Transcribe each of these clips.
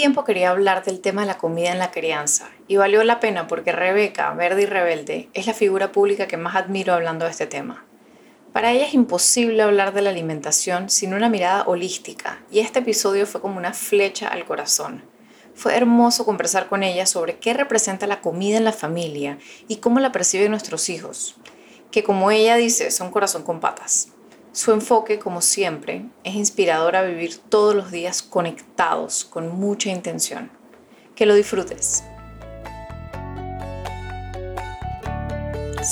tiempo quería hablar del tema de la comida en la crianza y valió la pena porque Rebeca, verde y rebelde, es la figura pública que más admiro hablando de este tema. Para ella es imposible hablar de la alimentación sin una mirada holística y este episodio fue como una flecha al corazón. Fue hermoso conversar con ella sobre qué representa la comida en la familia y cómo la perciben nuestros hijos, que como ella dice son corazón con patas. Su enfoque, como siempre, es inspirador a vivir todos los días conectados con mucha intención. Que lo disfrutes.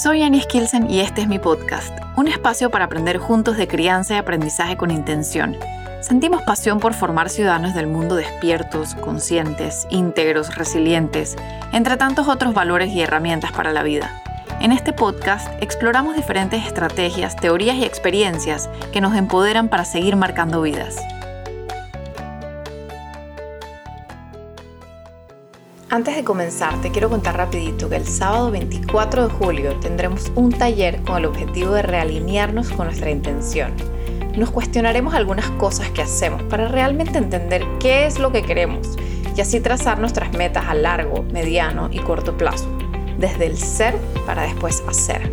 Soy Annie Skilsen y este es mi podcast, un espacio para aprender juntos de crianza y aprendizaje con intención. Sentimos pasión por formar ciudadanos del mundo despiertos, conscientes, íntegros, resilientes, entre tantos otros valores y herramientas para la vida. En este podcast exploramos diferentes estrategias, teorías y experiencias que nos empoderan para seguir marcando vidas. Antes de comenzar, te quiero contar rapidito que el sábado 24 de julio tendremos un taller con el objetivo de realinearnos con nuestra intención. Nos cuestionaremos algunas cosas que hacemos para realmente entender qué es lo que queremos y así trazar nuestras metas a largo, mediano y corto plazo desde el ser para después hacer.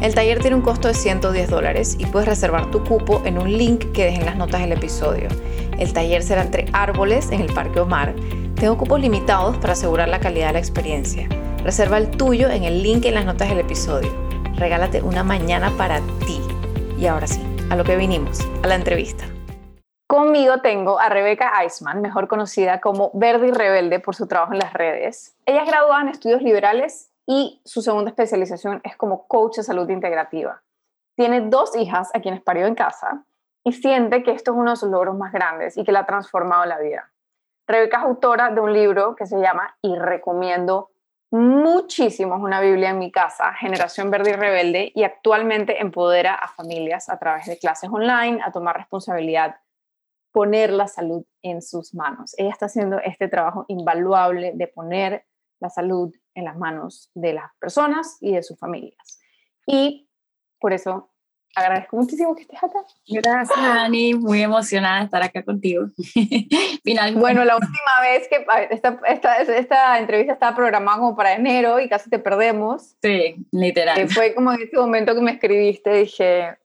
El taller tiene un costo de 110 dólares y puedes reservar tu cupo en un link que dejen en las notas del episodio. El taller será entre árboles en el Parque Omar. Tengo cupos limitados para asegurar la calidad de la experiencia. Reserva el tuyo en el link en las notas del episodio. Regálate una mañana para ti. Y ahora sí, a lo que vinimos, a la entrevista. Conmigo tengo a Rebeca Eisman, mejor conocida como Verde y Rebelde por su trabajo en las redes. Ella es graduada en estudios liberales y su segunda especialización es como coach de salud integrativa. Tiene dos hijas a quienes parió en casa y siente que esto es uno de sus logros más grandes y que le ha transformado la vida. Rebeca es autora de un libro que se llama, y recomiendo muchísimo, una Biblia en mi casa, Generación Verde y Rebelde, y actualmente empodera a familias a través de clases online a tomar responsabilidad, poner la salud en sus manos. Ella está haciendo este trabajo invaluable de poner la salud en las manos de las personas y de sus familias. Y por eso agradezco muchísimo que estés acá. Gracias, Ani. Muy emocionada de estar acá contigo. Finalmente. Bueno, la última vez que esta, esta, esta, entrevista estaba programada como para enero y casi te perdemos. Sí, literal. Eh, fue como en ese momento que me escribiste, dije,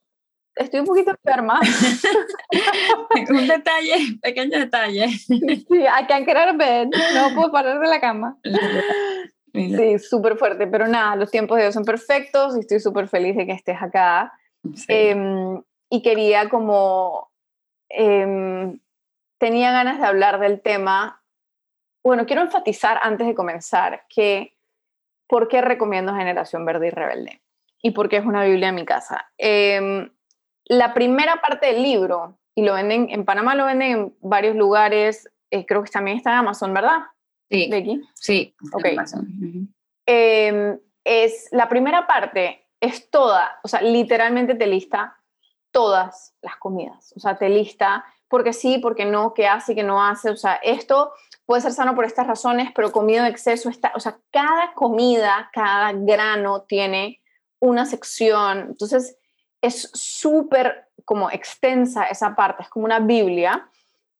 estoy un poquito enferma. un detalle, pequeño detalle. Sí, I can't get out of bed. No puedo parar de la cama. Sí, súper fuerte, pero nada, los tiempos de Dios son perfectos y estoy súper feliz de que estés acá. Em, y quería como, em, tenía ganas de hablar del tema. Bueno, quiero enfatizar antes de comenzar que, ¿por qué recomiendo Generación Verde y Rebelde? Y por qué es una Biblia en mi casa. Em, la primera parte del libro, y lo venden, en Panamá lo venden en varios lugares, eh, creo que también está en Amazon, ¿verdad? Sí. Becky. Sí. Ok. Em, es, la primera parte es toda, o sea, literalmente te lista todas las comidas. O sea, te lista porque sí, porque no, qué hace, qué no hace. O sea, esto puede ser sano por estas razones, pero comido en exceso está, o sea, cada comida, cada grano tiene una sección. Entonces, es súper como extensa esa parte, es como una Biblia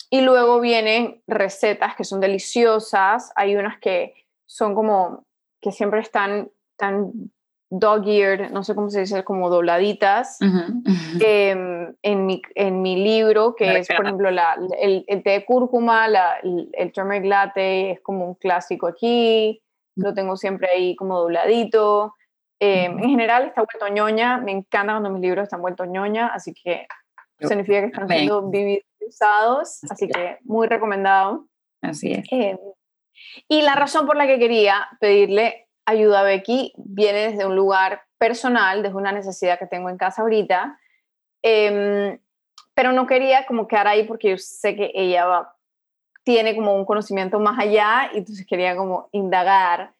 y luego vienen recetas que son deliciosas, hay unas que son como, que siempre están tan dog-eared, no sé cómo se dice, como dobladitas. Em, en, mi, en mi libro, que es, por ejemplo, la, el, té de cúrcuma, la, el, el, turmeric latte, es como un clásico aquí, lo tengo siempre ahí como dobladito. Em, en general está vuelto ñoña, me encanta cuando mis libros están vueltos ñoña, así que significa que están siendo vividos usados, así que muy recomendado. Así es. Eh, y la razón por la que quería pedirle ayuda a Becky viene desde un lugar personal, desde una necesidad que tengo en casa ahorita, em, pero no quería como quedar ahí porque yo sé que ella tiene como un conocimiento más allá y entonces quería como indagar.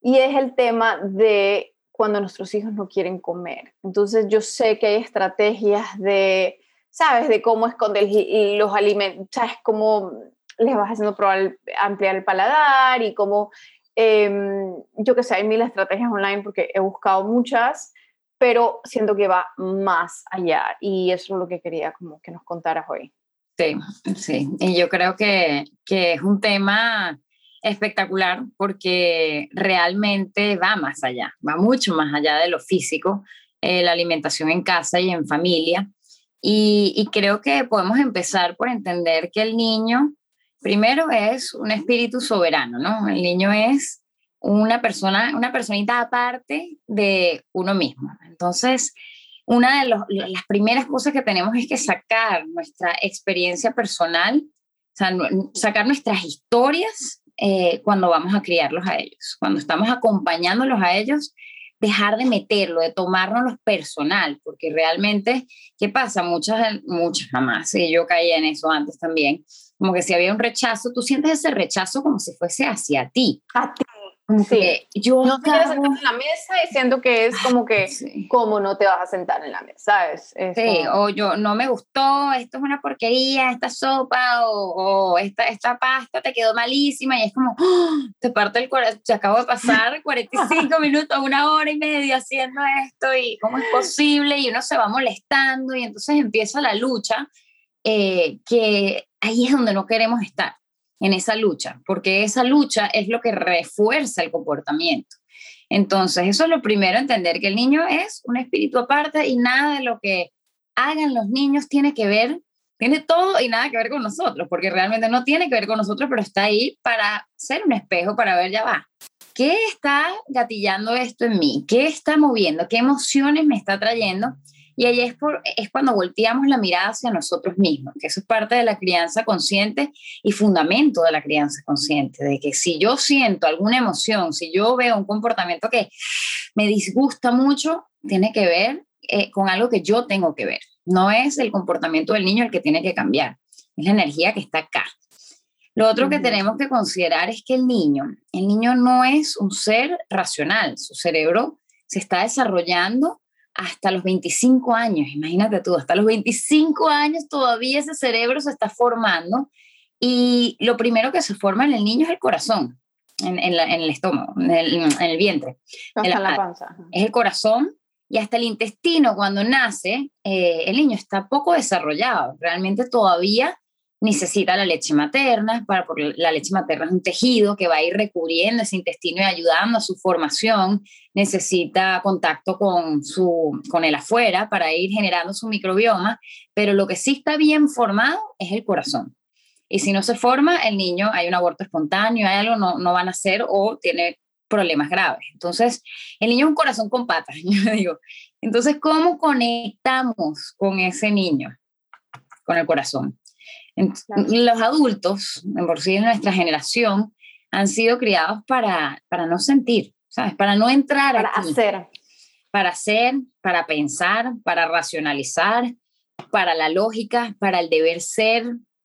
Y es el tema de cuando nuestros hijos no quieren comer. Entonces yo sé que hay estrategias de ¿sabes? De cómo esconder los alimentos, ¿sabes? Cómo les vas haciendo probar, ampliar el paladar y cómo, em, yo que sé, hay mil estrategias online porque he buscado muchas, pero siento que va más allá y eso es lo que quería como que nos contaras hoy. Sí, sí. Y yo creo que, que es un tema espectacular porque realmente va más allá, va mucho más allá de lo físico, eh, la alimentación en casa y en familia. Y, creo que podemos empezar por entender que el niño, primero, es un espíritu soberano, ¿no? El niño es una persona, una personita aparte de uno mismo. Entonces, una de las primeras cosas que tenemos es que sacar nuestra experiencia personal, o sea, sacar nuestras historias eh, cuando vamos a criarlos a ellos, cuando estamos acompañándolos a ellos, dejar de meterlo, de tomárnoslo personal, porque realmente, ¿qué pasa? Muchas, muchas mamás, y yo caía en eso antes también, como que si había un rechazo, tú sientes ese rechazo como si fuese hacia ti. A ti sí. yo no te vas a sentar en la mesa diciendo que es como que, ¿cómo no te vas a sentar en la mesa? ¿sabes? sí, o yo, no me gustó, esto es una porquería, esta sopa, o, esta, esta pasta te quedó malísima, y es como, ¡oh! te parte el corazón, se acabo de pasar 45 minutos, una hora y media haciendo esto, y cómo es posible, y uno se va molestando, y entonces empieza la lucha, eh, que ahí es donde no queremos estar en esa lucha, porque esa lucha es lo que refuerza el comportamiento. Entonces, eso es lo primero, entender que el niño es un espíritu aparte y nada de lo que hagan los niños tiene que ver, tiene todo y nada que ver con nosotros, porque realmente no tiene que ver con nosotros, pero está ahí para ser un espejo, para ver, ya va, ¿qué está gatillando esto en mí? ¿Qué está moviendo? ¿Qué emociones me está trayendo? Y ahí es, por, es cuando volteamos la mirada hacia nosotros mismos, que eso es parte de la crianza consciente y fundamento de la crianza consciente, de que si yo siento alguna emoción, si yo veo un comportamiento que me disgusta mucho, tiene que ver eh, con algo que yo tengo que ver. No es el comportamiento del niño el que tiene que cambiar, es la energía que está acá. Lo otro que tenemos que considerar es que el niño, el niño no es un ser racional, su cerebro se está desarrollando hasta los 25 años, imagínate tú, hasta los 25 años todavía ese cerebro se está formando y lo primero que se forma en el niño es el corazón, en, el estómago, en el, vientre. Hasta la panza. Es el corazón y hasta el intestino cuando nace, eh, el niño está poco desarrollado, realmente todavía necesita la leche materna, para, porque la leche materna es un tejido que va a ir recubriendo ese intestino y ayudando a su formación, necesita contacto con, su, con el afuera para ir generando su microbioma, pero lo que sí está bien formado es el corazón. Y si no se forma, el niño, hay un aborto espontáneo, hay algo, no, no van a hacer o tiene problemas graves. Entonces, el niño es un corazón con patas, yo digo. Entonces, ¿cómo conectamos con ese niño? Con el corazón. Los adultos, por sí en nuestra generación, han sido criados para, para no sentir, ¿sabes? Para no entrar Para hacer. Para hacer, para pensar, para racionalizar, para la lógica, para el deber ser,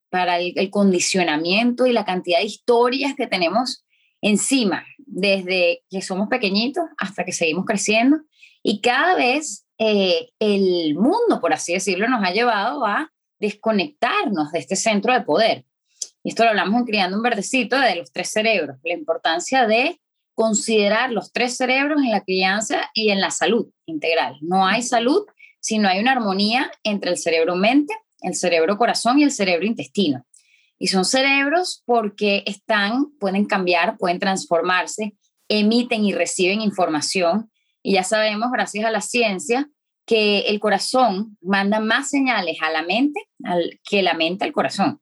para el, condicionamiento y la cantidad de historias que tenemos encima, desde que somos pequeñitos hasta que seguimos creciendo. Y cada vez eh, el mundo, por así decirlo, nos ha llevado a desconectarnos de este centro de poder. Y esto lo hablamos en Criando un Verdecito de los tres cerebros, la importancia de considerar los tres cerebros en la crianza y en la salud integral. No hay salud si no hay una armonía entre el cerebro-mente, el cerebro-corazón y el cerebro-intestino. Y son cerebros porque están, pueden cambiar, pueden transformarse, emiten y reciben información. Y ya sabemos, gracias a la ciencia, que el corazón manda más señales a la mente al, que la mente al corazón.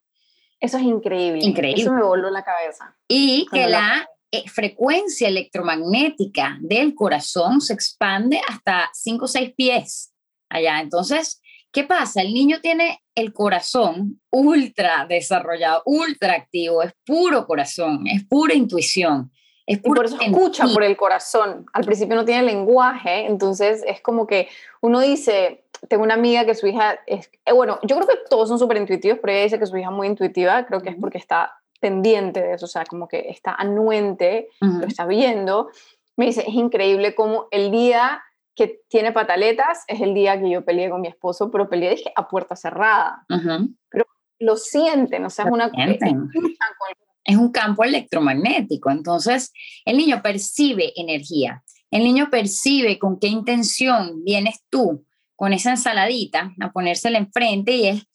Eso es increíble. Increíble. Eso me voló la cabeza. Y que la eh, frecuencia electromagnética del corazón se expande hasta 5 o 6 pies allá. Entonces, ¿qué pasa? El niño tiene el corazón ultra desarrollado, ultra activo, es puro corazón, es pura intuición. Es por eso escucha por el corazón. Al principio no tiene lenguaje, entonces es como que uno dice, tengo una amiga que su hija es, eh, bueno, yo creo que todos son súper intuitivos, pero ella dice que su hija es muy intuitiva, creo que es porque está pendiente de eso, o sea, como que está anuente, lo está viendo. Me dice, es increíble como el día que tiene pataletas es el día que yo peleé con mi esposo, pero peleé dije, a puerta cerrada. Pero lo sienten, o sea, es una... Sienten es un campo electromagnético. Entonces, el niño percibe energía. El niño percibe con qué intención vienes tú con esa ensaladita a ponérsela enfrente y es,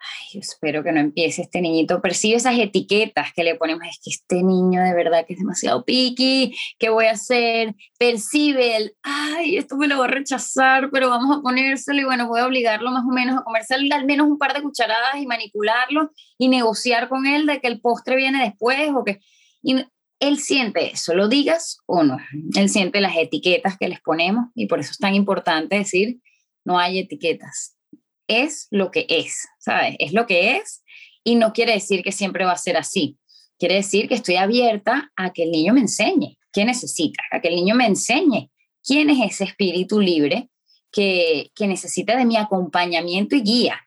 ay, espero que no empiece este niñito, percibe esas etiquetas que le ponemos, es que este niño de verdad que es demasiado piqui, ¿qué voy a hacer? Percibe el, ay, esto me lo voy a rechazar, pero vamos a ponérselo y bueno, voy a obligarlo más o menos a comerse al menos un par de cucharadas y manipularlo y negociar con él de que el postre viene después o que... Y él siente eso, lo digas o no, él siente las etiquetas que les ponemos y por eso es tan importante decir, no hay etiquetas, es lo que es, ¿sabes? Es lo que es y no quiere decir que siempre va a ser así. Quiere decir que estoy abierta a que el niño me enseñe qué necesita, a que el niño me enseñe quién es ese espíritu libre que, que necesita de mi acompañamiento y guía,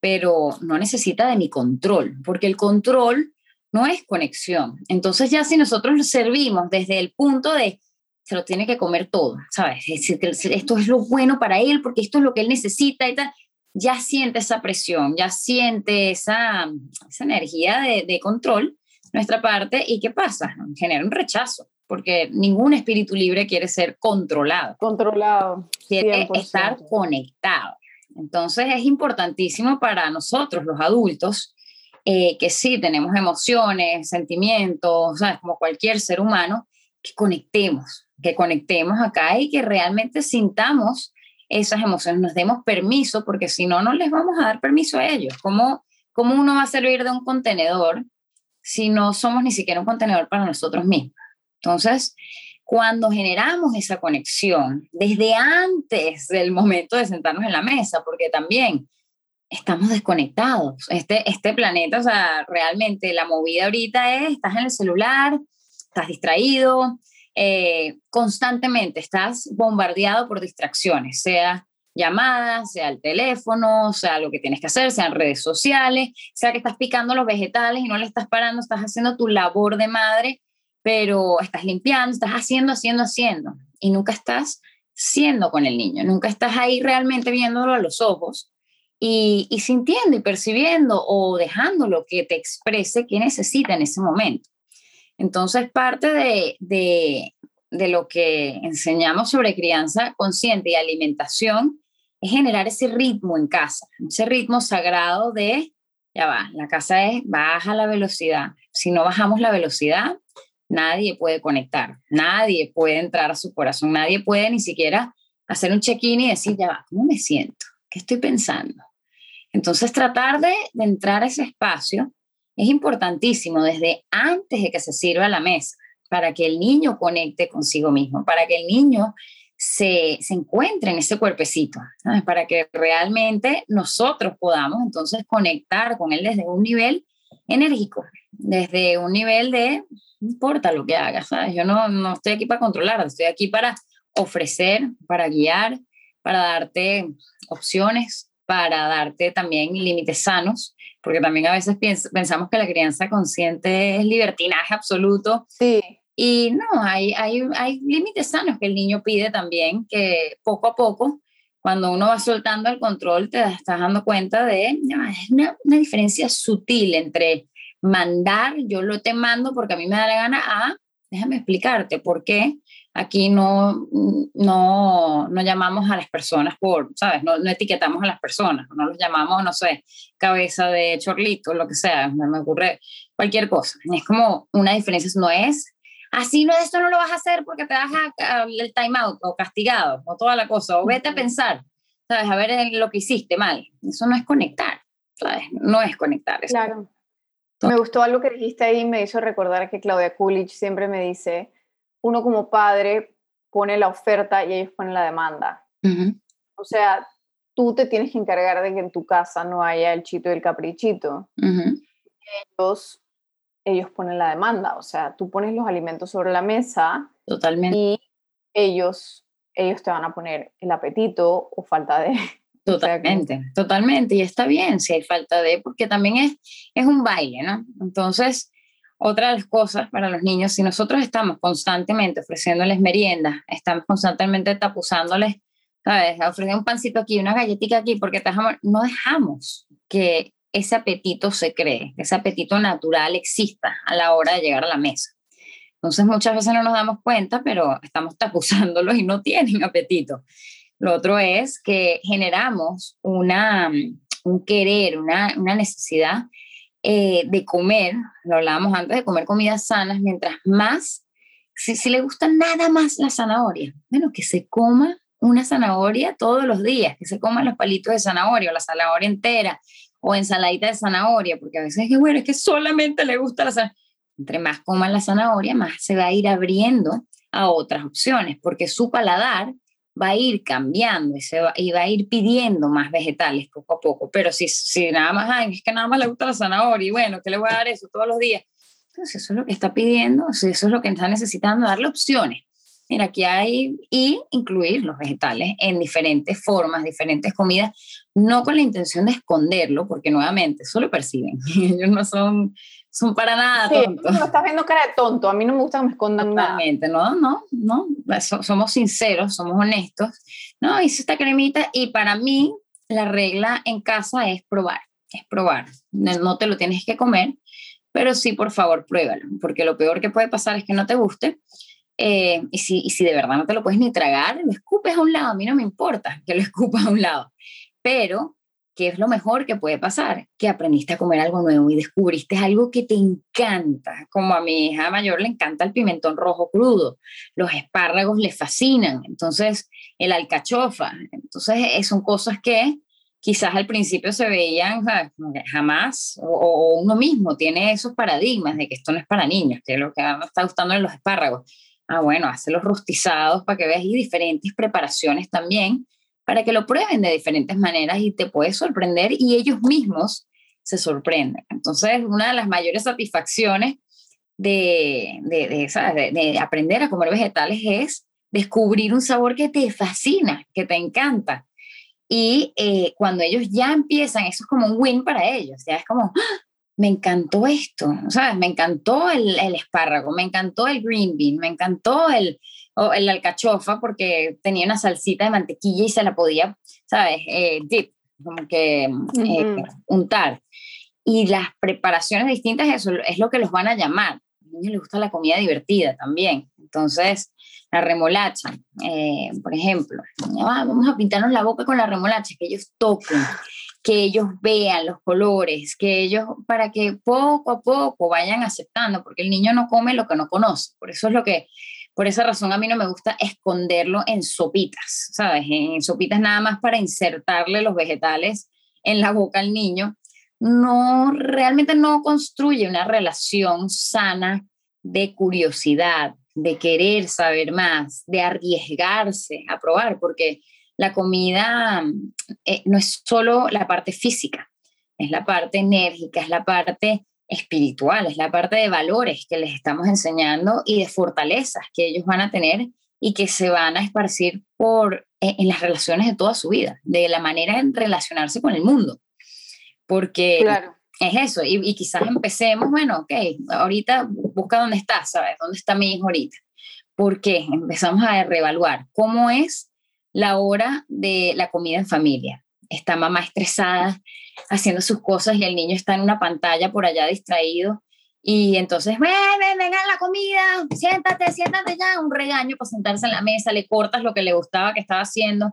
pero no necesita de mi control, porque el control no es conexión. Entonces ya si nosotros lo servimos desde el punto de se lo tiene que comer todo, ¿sabes? Esto es lo bueno para él porque esto es lo que él necesita y tal ya siente esa presión, ya siente esa, esa energía de, de, control nuestra parte y ¿qué pasa? Genera un rechazo, porque ningún espíritu libre quiere ser controlado. Controlado. Quiere estar conectado. Entonces es importantísimo para nosotros, los adultos, eh, que sí tenemos emociones, sentimientos, ¿sabes? como cualquier ser humano, que conectemos, que conectemos acá y que realmente sintamos esas emociones, nos demos permiso, porque si no, no les vamos a dar permiso a ellos. ¿Cómo, ¿Cómo uno va a servir de un contenedor si no somos ni siquiera un contenedor para nosotros mismos? Entonces, cuando generamos esa conexión, desde antes del momento de sentarnos en la mesa, porque también estamos desconectados. Este, este planeta, o sea, realmente la movida ahorita es, estás en el celular, estás distraído, eh, constantemente estás bombardeado por distracciones, sea llamadas, sea el teléfono, sea lo que tienes que hacer, sean redes sociales, sea que estás picando los vegetales y no le estás parando, estás haciendo tu labor de madre, pero estás limpiando, estás haciendo, haciendo, haciendo y nunca estás siendo con el niño, nunca estás ahí realmente viéndolo a los ojos y, sintiendo y percibiendo o dejándolo que te exprese qué necesita en ese momento. Entonces, parte de, de, de lo que enseñamos sobre crianza consciente y alimentación es generar ese ritmo en casa, ese ritmo sagrado de, ya va, la casa es baja la velocidad. Si no bajamos la velocidad, nadie puede conectar, nadie puede entrar a su corazón, nadie puede ni siquiera hacer un check-in y decir, ya va, ¿cómo me siento? ¿Qué estoy pensando? Entonces, tratar de, de entrar a ese espacio es importantísimo desde antes de que se sirva la mesa, para que el niño conecte consigo mismo, para que el niño se, se encuentre en ese cuerpecito, para que realmente nosotros podamos entonces conectar con él desde un nivel enérgico, desde un nivel de, no importa lo que hagas, ¿sabes? yo no, no estoy aquí para controlar, estoy aquí para ofrecer, para guiar, para darte opciones, para darte también límites sanos, porque también a veces pensamos que la crianza consciente es libertinaje absoluto. Sí. Y no, hay, hay, hay límites sanos que el niño pide también, que poco a poco, cuando uno va soltando el control, te estás dando cuenta de, es una, una diferencia sutil entre mandar, yo lo te mando porque a mí me da la gana, a, déjame explicarte por qué aquí no, no, no llamamos a las personas por, ¿sabes? No, no, etiquetamos a las personas, no los llamamos, no sé, cabeza de chorlito, lo que sea, me, me ocurre cualquier cosa. Es como una diferencia, no es, así no, esto no lo vas a hacer porque te das el time out o castigado o toda la cosa, o vete a pensar, ¿sabes? A ver lo que hiciste mal. Eso no es conectar, ¿sabes? No es conectar. Claro. Me gustó algo que dijiste ahí, me hizo recordar que Claudia Coolidge siempre me dice, uno como padre pone la oferta y ellos ponen la demanda. O sea, tú te tienes que encargar de que en tu casa no haya el chito y el caprichito. ellos, ellos ponen la demanda, o sea, tú pones los alimentos sobre la mesa. Totalmente. Y ellos, ellos te van a poner el apetito o falta de... Totalmente, totalmente. Y está bien si hay falta de, porque también es, es un baile, ¿no? Entonces, otra de las cosas para los niños, si nosotros estamos constantemente ofreciéndoles meriendas, estamos constantemente tapuzándoles, ¿sabes? Ofreciendo un pancito aquí, una galletita aquí, porque no dejamos que ese apetito se cree, que ese apetito natural exista a la hora de llegar a la mesa. Entonces muchas veces no nos damos cuenta, pero estamos tapuzándolos y no tienen apetito. Lo otro es que generamos una, un querer, una, una necesidad eh, de comer, lo hablábamos antes, de comer comidas sanas, mientras más, si, si le gusta nada más la zanahoria, bueno, que se coma una zanahoria todos los días, que se coman los palitos de zanahoria o la zanahoria entera o ensaladita de zanahoria, porque a veces es que, bueno, es que solamente le gusta la zanahoria. Entre más coman la zanahoria, más se va a ir abriendo a otras opciones, porque su paladar va a ir cambiando y, se va, y va a ir pidiendo más vegetales poco a poco. Pero si, si nada más, ay, es que nada más le gusta la zanahoria y bueno, ¿qué le voy a dar eso todos los días? Entonces eso es lo que está pidiendo, eso es lo que está necesitando, darle opciones. Mira, aquí hay, y incluir los vegetales en diferentes formas, diferentes comidas, no con la intención de esconderlo, porque nuevamente, solo perciben. Ellos no son, son para nada sí, tontos. No estás viendo cara de tonto, a mí no me gusta que me escondan Totalmente, nada. no, no, no, somos sinceros, somos honestos. No, hice esta cremita y para mí la regla en casa es probar, es probar. No te lo tienes que comer, pero sí, por favor, pruébalo, porque lo peor que puede pasar es que no te guste eh, y, si, y si de verdad no te lo puedes ni tragar, lo escupes a un lado, a mí no me importa que lo escupas a un lado, pero ¿qué es lo mejor que puede pasar? Que aprendiste a comer algo nuevo y descubriste algo que te encanta, como a mi hija mayor le encanta el pimentón rojo crudo, los espárragos le fascinan, entonces el alcachofa, entonces eh, son cosas que quizás al principio se veían jamás, o, o, uno mismo tiene esos paradigmas de que esto no es para niños, que es lo que me está gustando en los espárragos. Ah, bueno, los rostizados para que veas y diferentes preparaciones también, para que lo prueben de diferentes maneras y te puedes sorprender y ellos mismos se sorprenden. Entonces, una de las mayores satisfacciones de, de, de, de, aprender a comer vegetales es descubrir un sabor que te fascina, que te encanta. Y eh, cuando ellos ya empiezan, eso es como un win para ellos, ya es como, ¡Ah! me encantó esto, ¿sabes? Me encantó el, espárrago, me encantó el green bean, me encantó el, o el alcachofa porque tenía una salsita de mantequilla y se la podía, ¿sabes? Eh, dip, como que uh -huh. eh, untar. Y las preparaciones distintas, eso es lo que los van a llamar. A niños les gusta la comida divertida también. Entonces, la remolacha, eh, por ejemplo, ah, vamos a pintarnos la boca con la remolacha, que ellos toquen, que ellos vean los colores, que ellos, para que poco a poco vayan aceptando, porque el niño no come lo que no conoce. Por eso es lo que, por esa razón a mí no me gusta esconderlo en sopitas, ¿sabes? En sopitas nada más para insertarle los vegetales en la boca al niño. No, realmente no construye una relación sana de curiosidad, de querer saber más, de arriesgarse a probar, porque la comida eh, no es solo la parte física, es la parte enérgica, es la parte espiritual, es la parte de valores que les estamos enseñando y de fortalezas que ellos van a tener y que se van a esparcir por, eh, en las relaciones de toda su vida, de la manera de relacionarse con el mundo. Porque claro. es eso, y, y, quizás empecemos, bueno, ok, ahorita busca dónde está, ¿sabes? ¿Dónde está mi hijo ahorita? ¿Por qué? Empezamos a reevaluar cómo es la hora de la comida en familia. Está mamá estresada haciendo sus cosas y el niño está en una pantalla por allá distraído. Y entonces, ven, ven, venga la comida, siéntate, siéntate ya, un regaño para sentarse en la mesa, le cortas lo que le gustaba que estaba haciendo,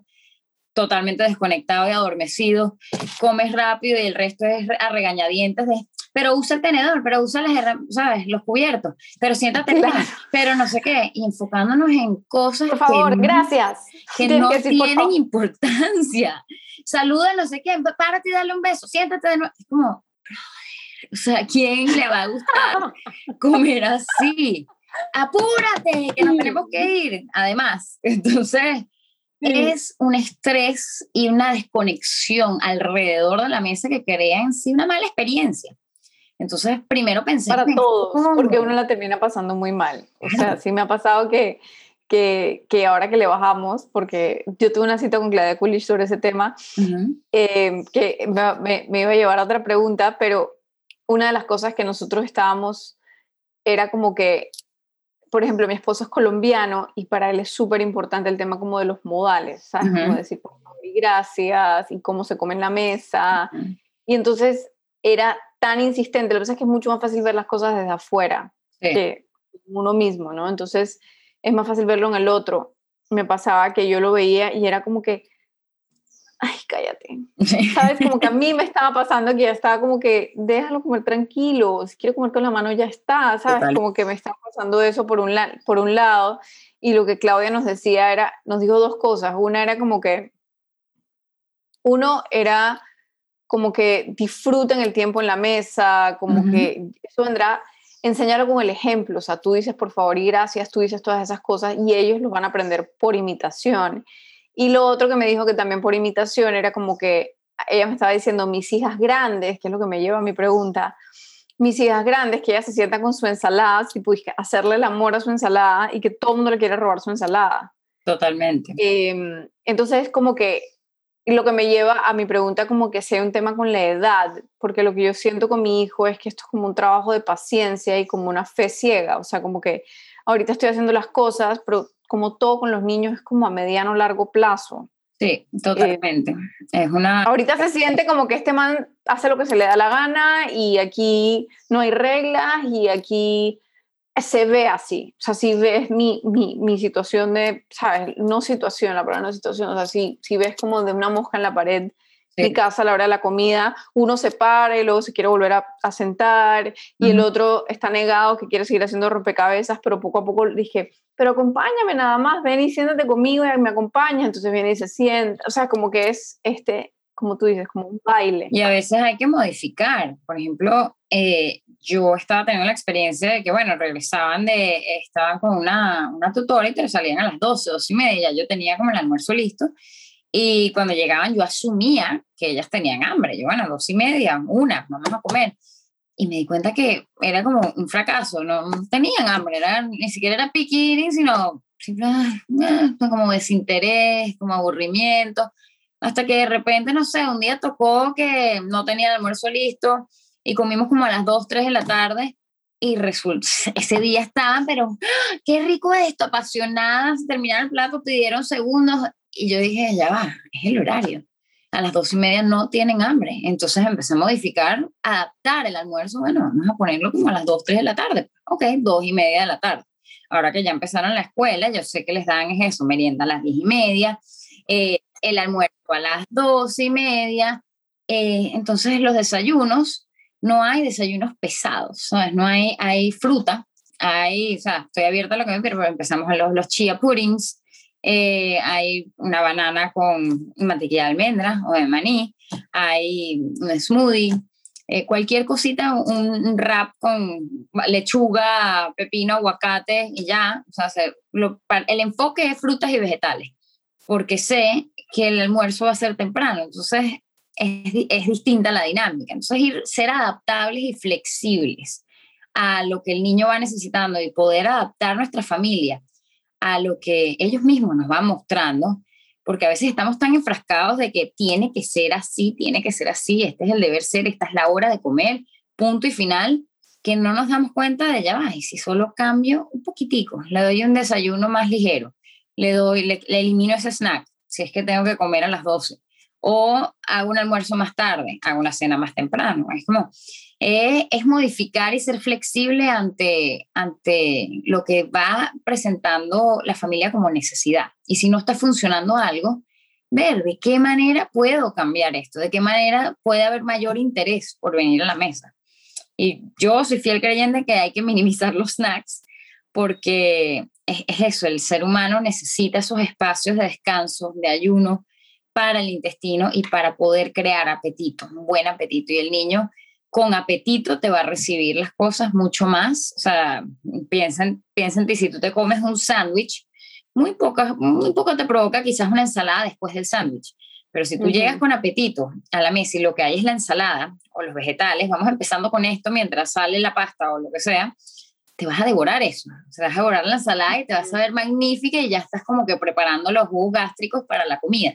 totalmente desconectado y adormecido, comes rápido y el resto es a regañadientes pero usa el tenedor, pero usa las, ¿sabes? los cubiertos, pero siéntate, claro. pero no sé qué, y enfocándonos en cosas por favor, que, gracias. que no que decir, tienen importancia. Saluda, no sé qué, párate y dale un beso, siéntate de nuevo. Es como, o sea, ¿quién le va a gustar comer así? Apúrate, que nos tenemos que ir. Además, entonces, es un estrés y una desconexión alrededor de la mesa que crea en sí una mala experiencia. Entonces, primero pensé... Para todos, ¿cómo? porque uno la termina pasando muy mal. O sea, sí me ha pasado que, que, que, ahora que le bajamos, porque yo tuve una cita con Claudia Kulich sobre ese tema, uh -huh. eh, que me, me, iba a llevar a otra pregunta, pero una de las cosas que nosotros estábamos era como que por ejemplo, mi esposo es colombiano y para él es súper importante el tema como de los modales, ¿sabes? Uh -huh. Como decir y gracias y cómo se come en la mesa. Uh -huh. Y entonces era tan insistente, lo que pasa es que es mucho más fácil ver las cosas desde afuera sí. que uno mismo, ¿no? Entonces es más fácil verlo en el otro. Me pasaba que yo lo veía y era como que ay, cállate. ¿Sabes? Como que a mí me estaba pasando que ya estaba como que, déjalo comer tranquilo, si quiere comer con la mano ya está, ¿sabes? Como que me estaba pasando eso por un, por un lado. Y lo que Claudia nos decía era, nos dijo dos cosas. Una era como que, uno era como que disfruten el tiempo en la mesa, como que eso vendrá, enseñarlo con el ejemplo, o sea, tú dices por favor y gracias, tú dices todas esas cosas y ellos lo van a aprender por imitación. Y lo otro que me dijo que también por imitación era como que ella me estaba diciendo mis hijas grandes, que es lo que me lleva a mi pregunta, mis hijas grandes, que ella se sienta con su ensalada, si pues, hacerle el amor a su ensalada y que todo el mundo le quiere robar su ensalada. Totalmente. Eh, entonces, como que lo que me lleva a mi pregunta como que sea un tema con la edad, porque lo que yo siento con mi hijo es que esto es como un trabajo de paciencia y como una fe ciega, o sea, como que ahorita estoy haciendo las cosas, pero como todo con los niños es como a mediano o largo plazo. Sí, totalmente. es una... Ahorita se siente como que este man hace lo que se le da la gana y aquí no hay reglas y aquí se ve así. O sea, si ves mi, mi, mi situación de, ¿sabes? No situación, la palabra no situación, o sea, si, si ves como de una mosca en la pared mi casa a la hora de la comida, uno se para y luego se quiere volver a, sentar y el otro está negado que quiere seguir haciendo rompecabezas, pero poco a poco dije, pero acompáñame nada más, ven y siéntate conmigo y me acompaña, entonces viene y se sienta, o sea, como que es este, como tú dices, como un baile. Y a veces hay que modificar, por ejemplo, eh, yo estaba teniendo la experiencia de que, bueno, regresaban de, estaban con una, una tutora y te salían a las 12, 12 y media, yo tenía como el almuerzo listo y cuando llegaban yo asumía que ellas tenían hambre. Yo, bueno, dos y media, una, vamos a comer. Y me di cuenta que era como un fracaso, no tenían hambre, era, ni siquiera era picky sino simplemente como desinterés, como aburrimiento. Hasta que de repente, no sé, un día tocó que no tenía el almuerzo listo y comimos como a las 2, 3 de la tarde y resulta, ese día estaban, pero ¡ah! qué rico esto, apasionadas, terminaron el plato, pidieron segundos y yo dije, ya va, es el horario. A las dos y media no tienen hambre. Entonces empecé a modificar, adaptar el almuerzo. Bueno, vamos a ponerlo como a las dos, tres de la tarde. Ok, dos y media de la tarde. Ahora que ya empezaron la escuela, yo sé que les dan eso, merienda a las diez y media, eh, el almuerzo a las dos y media. Eh, entonces los desayunos, no hay desayunos pesados, ¿sabes? No hay, hay fruta, hay, o sea, estoy abierta a lo que me pero empezamos a los, los chia puddings, eh, hay una banana con mantequilla de almendra o de maní, hay un smoothie, eh, cualquier cosita, un, wrap con lechuga, pepino, aguacate y ya. O sea, el enfoque es frutas y vegetales, porque sé que el almuerzo va a ser temprano, entonces es, distinta la dinámica. Entonces, ir, ser adaptables y flexibles a lo que el niño va necesitando y poder adaptar nuestra familia a lo que ellos mismos nos van mostrando, porque a veces estamos tan enfrascados de que tiene que ser así, tiene que ser así, este es el deber ser, esta es la hora de comer, punto y final, que no nos damos cuenta de ya va, y si solo cambio un poquitico, le doy un desayuno más ligero, le doy, le, elimino ese snack, si es que tengo que comer a las 12, o hago un almuerzo más tarde, hago una cena más temprano, es como, es modificar y ser flexible ante, ante lo que va presentando la familia como necesidad. Y si no está funcionando algo, ver de qué manera puedo cambiar esto, de qué manera puede haber mayor interés por venir a la mesa. Y yo soy fiel creyente que hay que minimizar los snacks porque es, es eso, el ser humano necesita esos espacios de descanso, de ayuno para el intestino y para poder crear apetito, un buen apetito. Y el niño con apetito te va a recibir las cosas mucho más. O sea, piensa en, piensa en ti, si tú te comes un sándwich, muy, poca, muy poco te provoca quizás una ensalada después del sándwich. Pero si tú llegas con apetito a la mesa y lo que hay es la ensalada o los vegetales, vamos empezando con esto mientras sale la pasta o lo que sea, te vas a devorar eso. O sea, vas a devorar la ensalada y te vas a ver magnífica y ya estás como que preparando los jugos gástricos para la comida.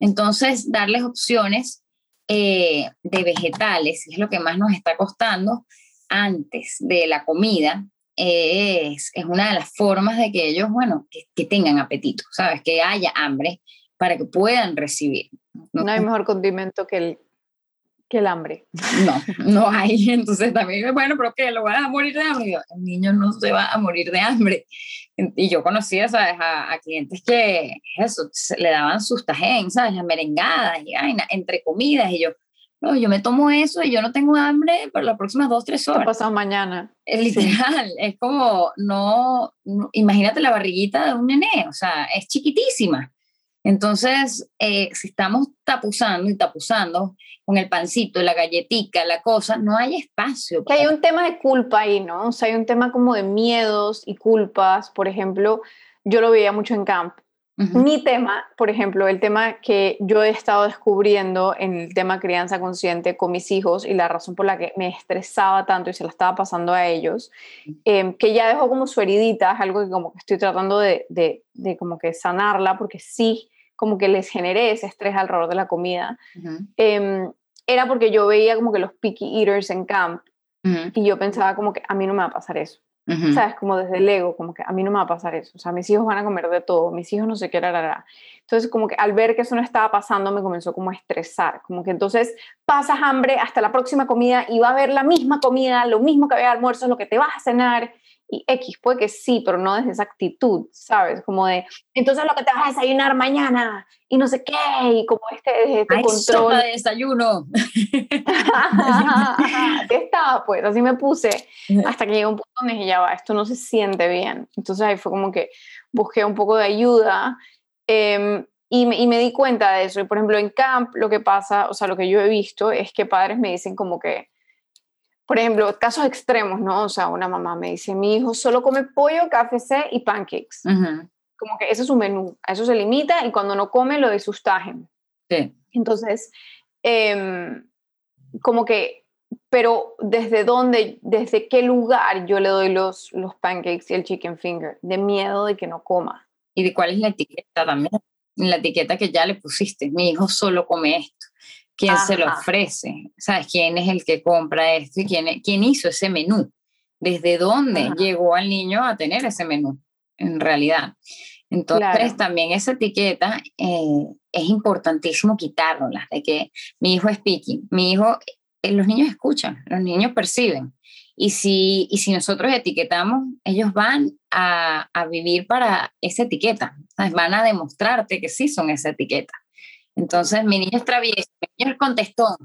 Entonces, darles opciones eh, de vegetales, es lo que más nos está costando antes de la comida, es, es una de las formas de que ellos, bueno, que, tengan apetito, ¿sabes? Que haya hambre para que puedan recibir. No, hay mejor condimento que el, que el hambre. No, no hay. Entonces también, bueno, pero que lo van a morir de hambre. el niño no se va a morir de hambre, Y yo conocía, ¿sabes? A, clientes que eso, le daban sus tajen, ¿sabes? Las merengadas y entre comidas. Y yo, no, yo me tomo eso y yo no tengo hambre por las próximas dos, tres horas. pasado mañana. Es literal, es como, no, imagínate la barriguita de un nené, o sea, es chiquitísima. Entonces, eh, si estamos tapuzando y tapuzando con el pancito, la galletica, la cosa, no hay espacio. Que hay un tema de culpa ahí, ¿no? O sea, hay un tema como de miedos y culpas. Por ejemplo, yo lo veía mucho en camp. Mi tema, por ejemplo, el tema que yo he estado descubriendo en el tema crianza consciente con mis hijos y la razón por la que me estresaba tanto y se la estaba pasando a ellos, em, que ya dejó como su heridita, es algo que como que estoy tratando de, de, de como que sanarla, porque sí como que les generé ese estrés alrededor de la comida, em, era porque yo veía como que los picky eaters en camp y yo pensaba como que a mí no me va a pasar eso. ¿Sabes? Como desde el ego, como que a mí no me va a pasar eso. O sea, mis hijos van a comer de todo, mis hijos no sé qué, hará. Entonces, como que al ver que eso no estaba pasando, me comenzó como a estresar. Como que entonces pasas hambre hasta la próxima comida y va a haber la misma comida, lo mismo que había almuerzo, lo que te vas a cenar y X, puede que sí, pero no desde esa actitud, ¿sabes? Como de, entonces lo que te vas a desayunar mañana y no sé qué, y como este, este Ay, control. Sopa de desayuno. así estaba, pues, así me puse, hasta que llegó un punto donde dije, ya va, esto no se siente bien. Entonces ahí fue como que busqué un poco de ayuda eh, y, me, y me di cuenta de eso. Y por ejemplo, en camp lo que pasa, o sea, lo que yo he visto es que padres me dicen como que, por ejemplo, casos extremos, ¿no? O sea, una mamá me dice, mi hijo solo come pollo, KFC y pancakes. Como que ese es su menú, a eso se limita y cuando no come lo disustajen. Sí. Entonces, em, como que, pero ¿desde dónde, desde qué lugar yo le doy los, los pancakes y el chicken finger? De miedo de que no coma. ¿Y de cuál es la etiqueta también? La etiqueta que ya le pusiste, mi hijo solo come esto quién se lo ofrece, ¿sabes? ¿Quién es el que compra esto y quién, quién hizo ese menú? ¿Desde dónde llegó al niño a tener ese menú, en realidad? Entonces, también esa etiqueta eh, es importantísimo quitarla, de que mi hijo es picky, mi hijo, eh, los niños escuchan, los niños perciben. Y si, y si nosotros etiquetamos, ellos van a, a vivir para esa etiqueta, van a demostrarte que sí son esa etiqueta. Entonces, mi niño es travieso, mi niño es contestón,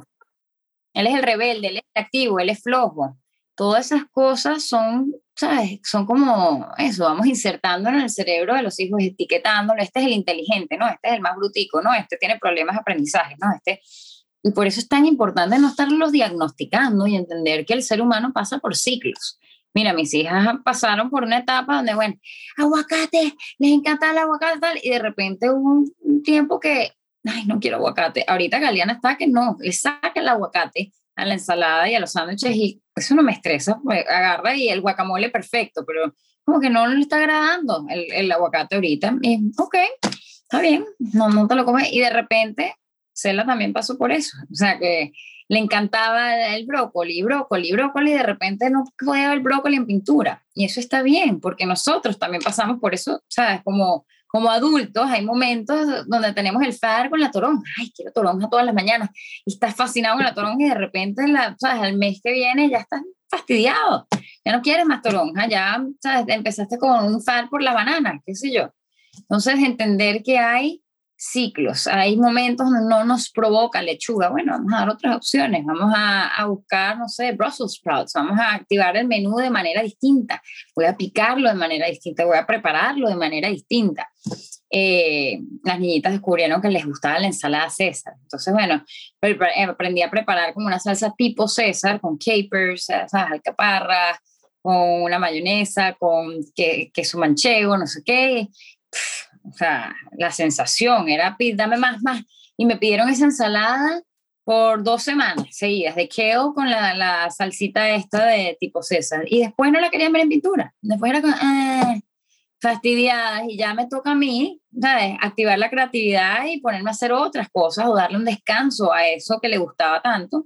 él es el rebelde, él es activo, él es flojo. Todas esas cosas son, ¿sabes? Son como eso, vamos insertando en el cerebro de los hijos, etiquetándolo, este es el inteligente, ¿no? Este es el más brutico, ¿no? Este tiene problemas de aprendizaje, ¿no? Este... Y por eso es tan importante no estarlos diagnosticando y entender que el ser humano pasa por ciclos. Mira, mis hijas pasaron por una etapa donde, bueno, aguacate, les encanta el aguacate, tal, y de repente hubo un tiempo que ay, no quiero aguacate. Ahorita Galeana está que no, le saca el aguacate a la ensalada y a los sándwiches y eso no me estresa, pues agarra y el guacamole perfecto, pero como que no le está agradando el, el aguacate ahorita. Y, ok, está bien, no, no te lo comes. Y de repente, Cela también pasó por eso. O sea, que le encantaba el brócoli, brócoli, brócoli, y de repente no podía ver brócoli en pintura. Y eso está bien, porque nosotros también pasamos por eso, ¿sabes? Como como adultos hay momentos donde tenemos el FAR con la toronja. Ay, quiero toronja todas las mañanas. Y estás fascinado con la toronja y de repente, la, ¿sabes? al mes que viene ya estás fastidiado. Ya no quieres más toronja, ya ¿sabes? empezaste con un FAR por la banana, qué sé yo. Entonces, entender que hay ciclos. Hay momentos no nos provoca lechuga. Bueno, vamos a dar otras opciones. Vamos a, a, buscar, no sé, Brussels sprouts. Vamos a activar el menú de manera distinta. Voy a picarlo de manera distinta. Voy a prepararlo de manera distinta. Eh, las niñitas descubrieron que les gustaba la ensalada César. Entonces, bueno, aprendí a preparar como una salsa tipo César con capers, alcaparras, con una mayonesa, con queso manchego, no sé qué o sea, la sensación era, dame más, más. Y me pidieron esa ensalada por dos semanas seguidas, de kale con la, la salsita esta de tipo César. Y después no la querían ver en pintura. Después era con, ah, fastidiadas y ya me toca a mí, ¿sabes? Activar la creatividad y ponerme a hacer otras cosas o darle un descanso a eso que le gustaba tanto.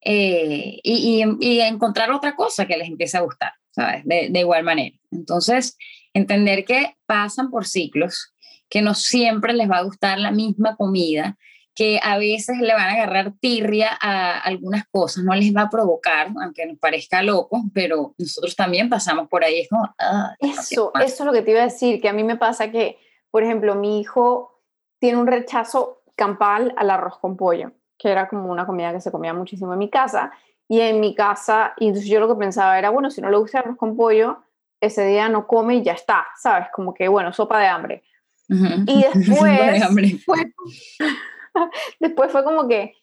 Eh, y, y, y, encontrar otra cosa que les empiece a gustar, ¿sabes? De, de igual manera. Entonces, entender que pasan por ciclos, que no siempre les va a gustar la misma comida, que a veces le van a agarrar tirria a algunas cosas, no les va a provocar, aunque nos parezca loco, pero nosotros también pasamos por ahí. Es como, ah, eso, eso es lo que te iba a decir, que a mí me pasa que, por ejemplo, mi hijo tiene un rechazo campal al arroz con pollo, que era como una comida que se comía muchísimo en mi casa. Y en mi casa, y entonces yo lo que pensaba era, bueno, si no le gusta el arroz con pollo, ese día no come y ya está, ¿sabes? Como que, bueno, sopa de hambre. Y después, fue, después fue como que,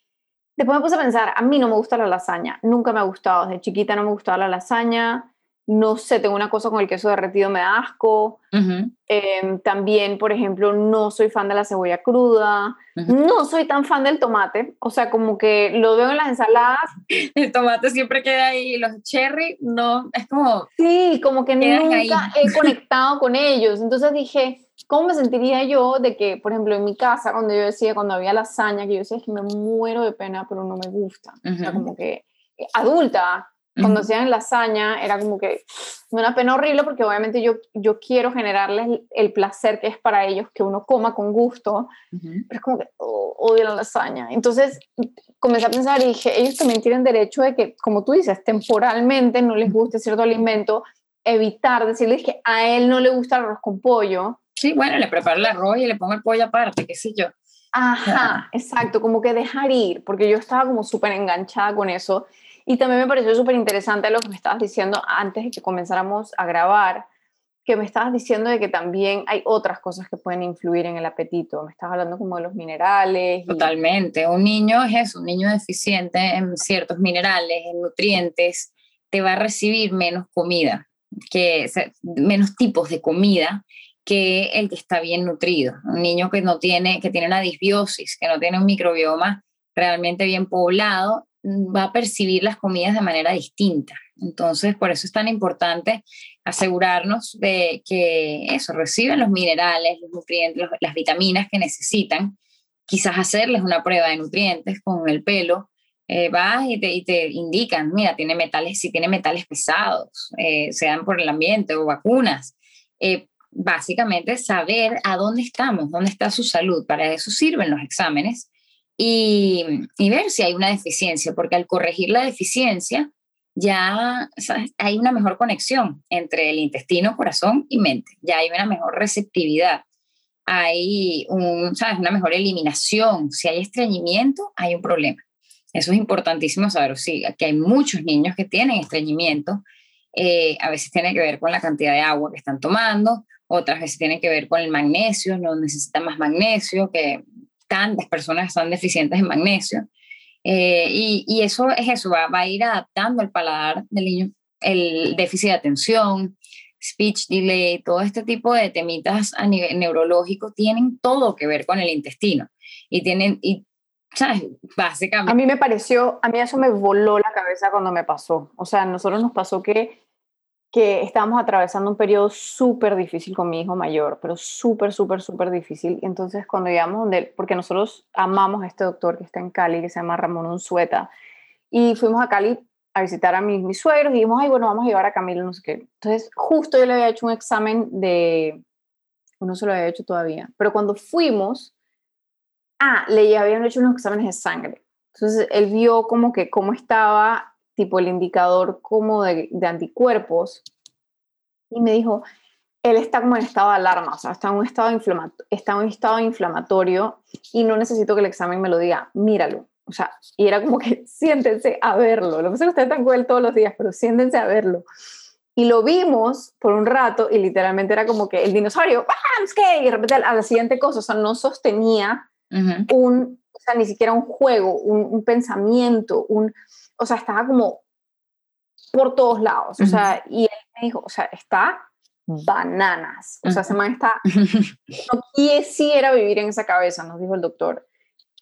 después me puse a pensar, a mí no me gusta la lasaña, nunca me ha gustado, desde chiquita no me gustaba la lasaña, no sé, tengo una cosa con el queso derretido, me da asco. Em, también, por ejemplo, no soy fan de la cebolla cruda. No soy tan fan del tomate. O sea, como que lo veo en las ensaladas. El tomate siempre queda ahí. Los cherry, no, es como... Sí, como que nunca he conectado con ellos. Entonces dije, ¿cómo me sentiría yo de que, por ejemplo, en mi casa, cuando yo decía, cuando había lasaña, que yo decía, es que me muero de pena, pero no me gusta. O sea, como que eh, adulta, cuando hacían lasaña era como que una pena horrible porque obviamente yo, yo quiero generarles el placer que es para ellos que uno coma con gusto, pero es como que oh, odio la lasaña. Entonces comencé a pensar y dije, ellos también tienen derecho de que, como tú dices, temporalmente no les guste cierto alimento, evitar decirles que a él no le gusta el arroz con pollo. Sí, bueno, le preparo el arroz y le pongo el pollo aparte, qué sé yo. Ajá, exacto, como que dejar ir, porque yo estaba como súper enganchada con eso y también me pareció súper interesante lo que me estabas diciendo antes de que comenzáramos a grabar, que me estabas diciendo de que también hay otras cosas que pueden influir en el apetito. Me estabas hablando como de los minerales. Totalmente. Un niño es eso, un niño deficiente en ciertos minerales, en nutrientes, te va a recibir menos comida, que menos tipos de comida que el que está bien nutrido. Un niño que no tiene, que tiene una disbiosis, que no tiene un microbioma realmente bien poblado, va a percibir las comidas de manera distinta. Entonces, por eso es tan importante asegurarnos de que eso, reciben los minerales, los nutrientes, las vitaminas que necesitan. Quizás hacerles una prueba de nutrientes con el pelo. Eh, vas y te, indican, mira, tiene metales, si tiene metales pesados, eh, sean por el ambiente o vacunas. Eh, básicamente saber a dónde estamos, dónde está su salud. Para eso sirven los exámenes y, ver si hay una deficiencia, porque al corregir la deficiencia ya hay una mejor conexión entre el intestino, corazón y mente, ya hay una mejor receptividad, hay ¿sabes? una mejor eliminación, si hay estreñimiento, hay un problema. Eso es importantísimo saber, sí, que hay muchos niños que tienen estreñimiento, eh, a veces tiene que ver con la cantidad de agua que están tomando, otras veces tiene que ver con el magnesio, no necesitan más magnesio, que tantas personas están deficientes en magnesio. Eh, y, y, eso es eso, va, va, a ir adaptando el paladar del niño, el déficit de atención, speech delay, todo este tipo de temitas a nivel neurológico tienen todo que ver con el intestino. Y tienen, y, ¿sabes? Básicamente. A mí me pareció, a mí eso me voló la cabeza cuando me pasó. O sea, a nosotros nos pasó que que estábamos atravesando un periodo súper difícil con mi hijo mayor, pero súper, súper, súper difícil. Entonces, cuando llegamos donde él, porque nosotros amamos a este doctor que está en Cali, que se llama Ramón Unzueta, y fuimos a Cali a visitar a mis, mis suegros y dijimos, ay, bueno, vamos a llevar a Camilo, no sé qué. Entonces, justo yo le había hecho un examen de, no se lo había hecho todavía, pero cuando fuimos, ah, le habían hecho unos exámenes de sangre. Entonces, él vio como que cómo estaba tipo el indicador como de, anticuerpos, y me dijo, él está como en estado de alarma, o sea, está en, un estado está en un estado inflamatorio y no necesito que el examen me lo diga, míralo. O sea, y era como que siéntense a verlo. Lo que pasa es que ustedes están con él todos los días, pero siéntense a verlo. Y lo vimos por un rato y literalmente era como que el dinosaurio. ¿qué? Y de repente a la siguiente cosa, o sea, no sostenía un, o sea, ni siquiera un juego, un, un pensamiento, un, o sea, estaba como por todos lados, o sea, y él me dijo, o sea, está bananas, o sea, se man está, no quisiera vivir en esa cabeza, nos dijo el doctor.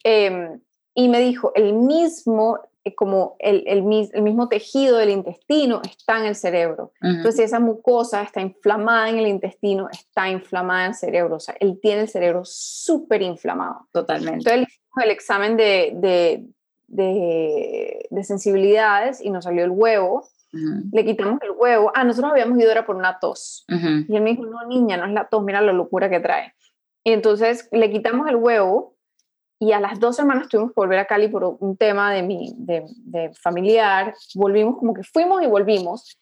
Em, y me dijo, el mismo, eh, como el, el, mismo tejido del intestino está en el cerebro. Entonces, si esa mucosa está inflamada en el intestino, está inflamada en el cerebro. O sea, él tiene el cerebro súper inflamado. Totalmente. Entonces, el examen de, de, sensibilidades y nos salió el huevo. Le quitamos el huevo. Ah, nosotros habíamos ido era por una tos. Y él me dijo, no, niña, no es la tos, mira la locura que trae. Y entonces le quitamos el huevo y a las dos semanas tuvimos que volver a Cali por un tema de, mi, de, de familiar. Volvimos como que fuimos y volvimos.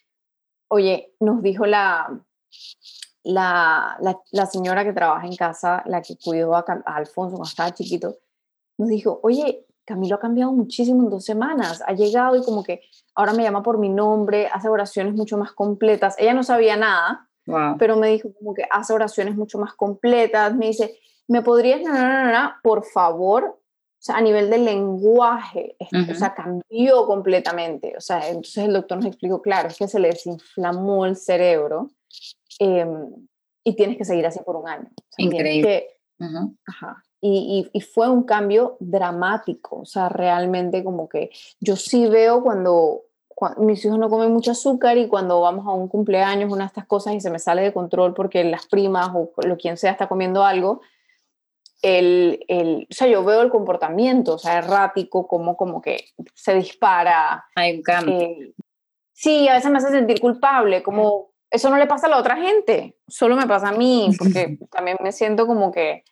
Oye, nos dijo la, la, la, señora que trabaja en casa, la que cuidó a, a, Alfonso cuando estaba chiquito, nos dijo, oye, Camilo ha cambiado muchísimo en dos semanas, ha llegado y como que ahora me llama por mi nombre, hace oraciones mucho más completas. Ella no sabía nada, pero me dijo como que hace oraciones mucho más completas, me dice, ¿me podrías, por favor? O sea, a nivel del lenguaje, o sea, cambió completamente. O sea, entonces el doctor nos explicó, claro, es que se le desinflamó el cerebro em, y tienes que seguir así por un año. Increíble. ajá. Y, y, y, fue un cambio dramático, o sea, realmente como que yo sí veo cuando, cuando, mis hijos no comen mucho azúcar y cuando vamos a un cumpleaños, una de estas cosas y se me sale de control porque las primas o lo quien sea está comiendo algo, el, el, o sea, yo veo el comportamiento, o sea, errático, como, como que se dispara. Hay un cambio. Eh, sí, a veces me hace sentir culpable, como eso no le pasa a la otra gente, solo me pasa a mí, porque también me siento como que...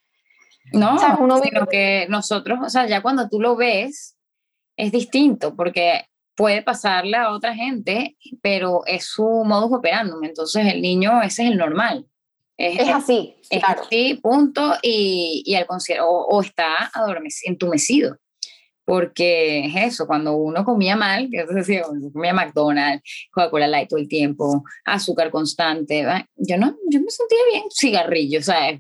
No, uno sino que nosotros, o sea, ya cuando tú lo ves, es distinto, porque puede pasarle a otra gente, pero es su modus operandi, entonces el niño, ese es el normal. Es, así. Es así, punto, y, y al o, o, está entumecido. Porque es eso, cuando uno comía mal, que es decir, comía McDonald's, Coca-Cola Light todo el tiempo, azúcar constante, yo no, yo me sentía bien, cigarrillos, ¿sabes?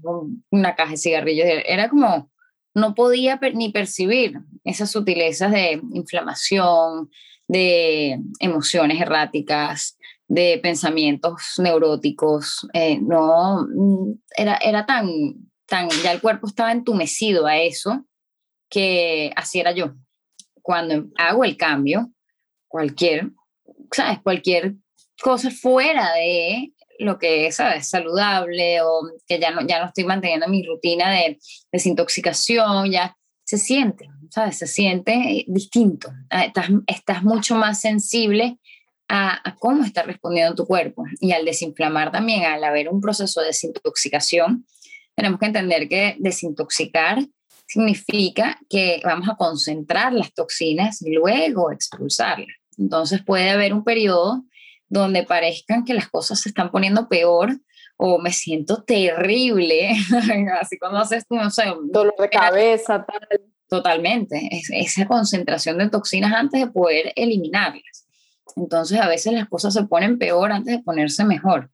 Una caja de cigarrillos, era como, no podía ni percibir esas sutilezas de inflamación, de emociones erráticas, de pensamientos neuróticos, eh, no, era, era tan, tan, ya el cuerpo estaba entumecido a eso, que así era yo. Cuando hago el cambio, cualquier, ¿sabes? Cualquier cosa fuera de lo que es, ¿sabes? Saludable o que ya no, ya no estoy manteniendo mi rutina de desintoxicación, ya se siente, ¿sabes? Se siente distinto. Ah, estás, estás mucho más sensible a, cómo está respondiendo tu cuerpo. Y al desinflamar también, al haber un proceso de desintoxicación, tenemos que entender que desintoxicar significa que vamos a concentrar las toxinas y luego expulsarlas. Entonces puede haber un periodo donde parezcan que las cosas se están poniendo peor o me siento terrible, así cuando haces no sé, dolor de cabeza, tal. Totalmente, es, esa concentración de toxinas antes de poder eliminarlas. Entonces a veces las cosas se ponen peor antes de ponerse mejor,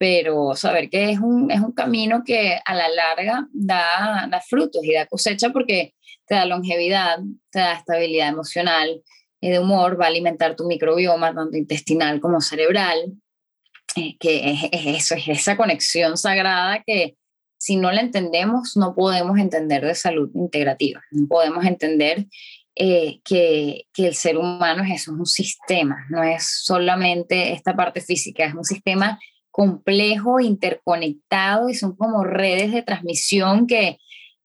pero saber que es un, es un camino que a la larga da, da frutos y da cosecha porque te da longevidad, te da estabilidad emocional y de humor, va a alimentar tu microbioma, tanto intestinal como cerebral, eh, que es, es, eso, es esa conexión sagrada que si no la entendemos no podemos entender de salud integrativa, no podemos entender eh, que, que, el ser humano es eso, es un sistema, no es solamente esta parte física, es un sistema complejo, interconectado y son como redes de transmisión que,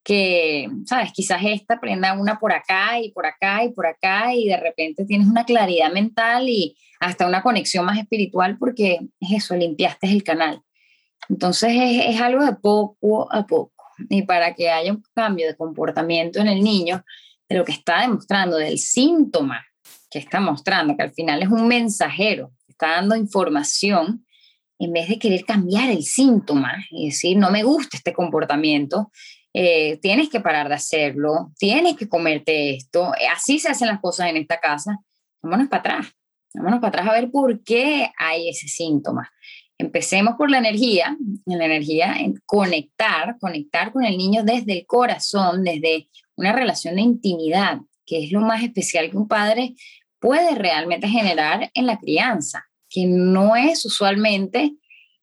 que, ¿sabes? Quizás esta prenda una por acá y por acá y por acá y de repente tienes una claridad mental y hasta una conexión más espiritual porque es eso, limpiaste el canal. Entonces es, es algo de poco a poco. Y para que haya un cambio de comportamiento en el niño, de lo que está demostrando, del síntoma que está mostrando, que al final es un mensajero, está dando información, en vez de querer cambiar el síntoma y decir, no me gusta este comportamiento, eh, tienes que parar de hacerlo, tienes que comerte esto, eh, así se hacen las cosas en esta casa, vámonos para atrás, vámonos para atrás a ver por qué hay ese síntoma. Empecemos por la energía, en la energía, en conectar, conectar con el niño desde el corazón, desde una relación de intimidad, que es lo más especial que un padre puede realmente generar en la crianza, que no es usualmente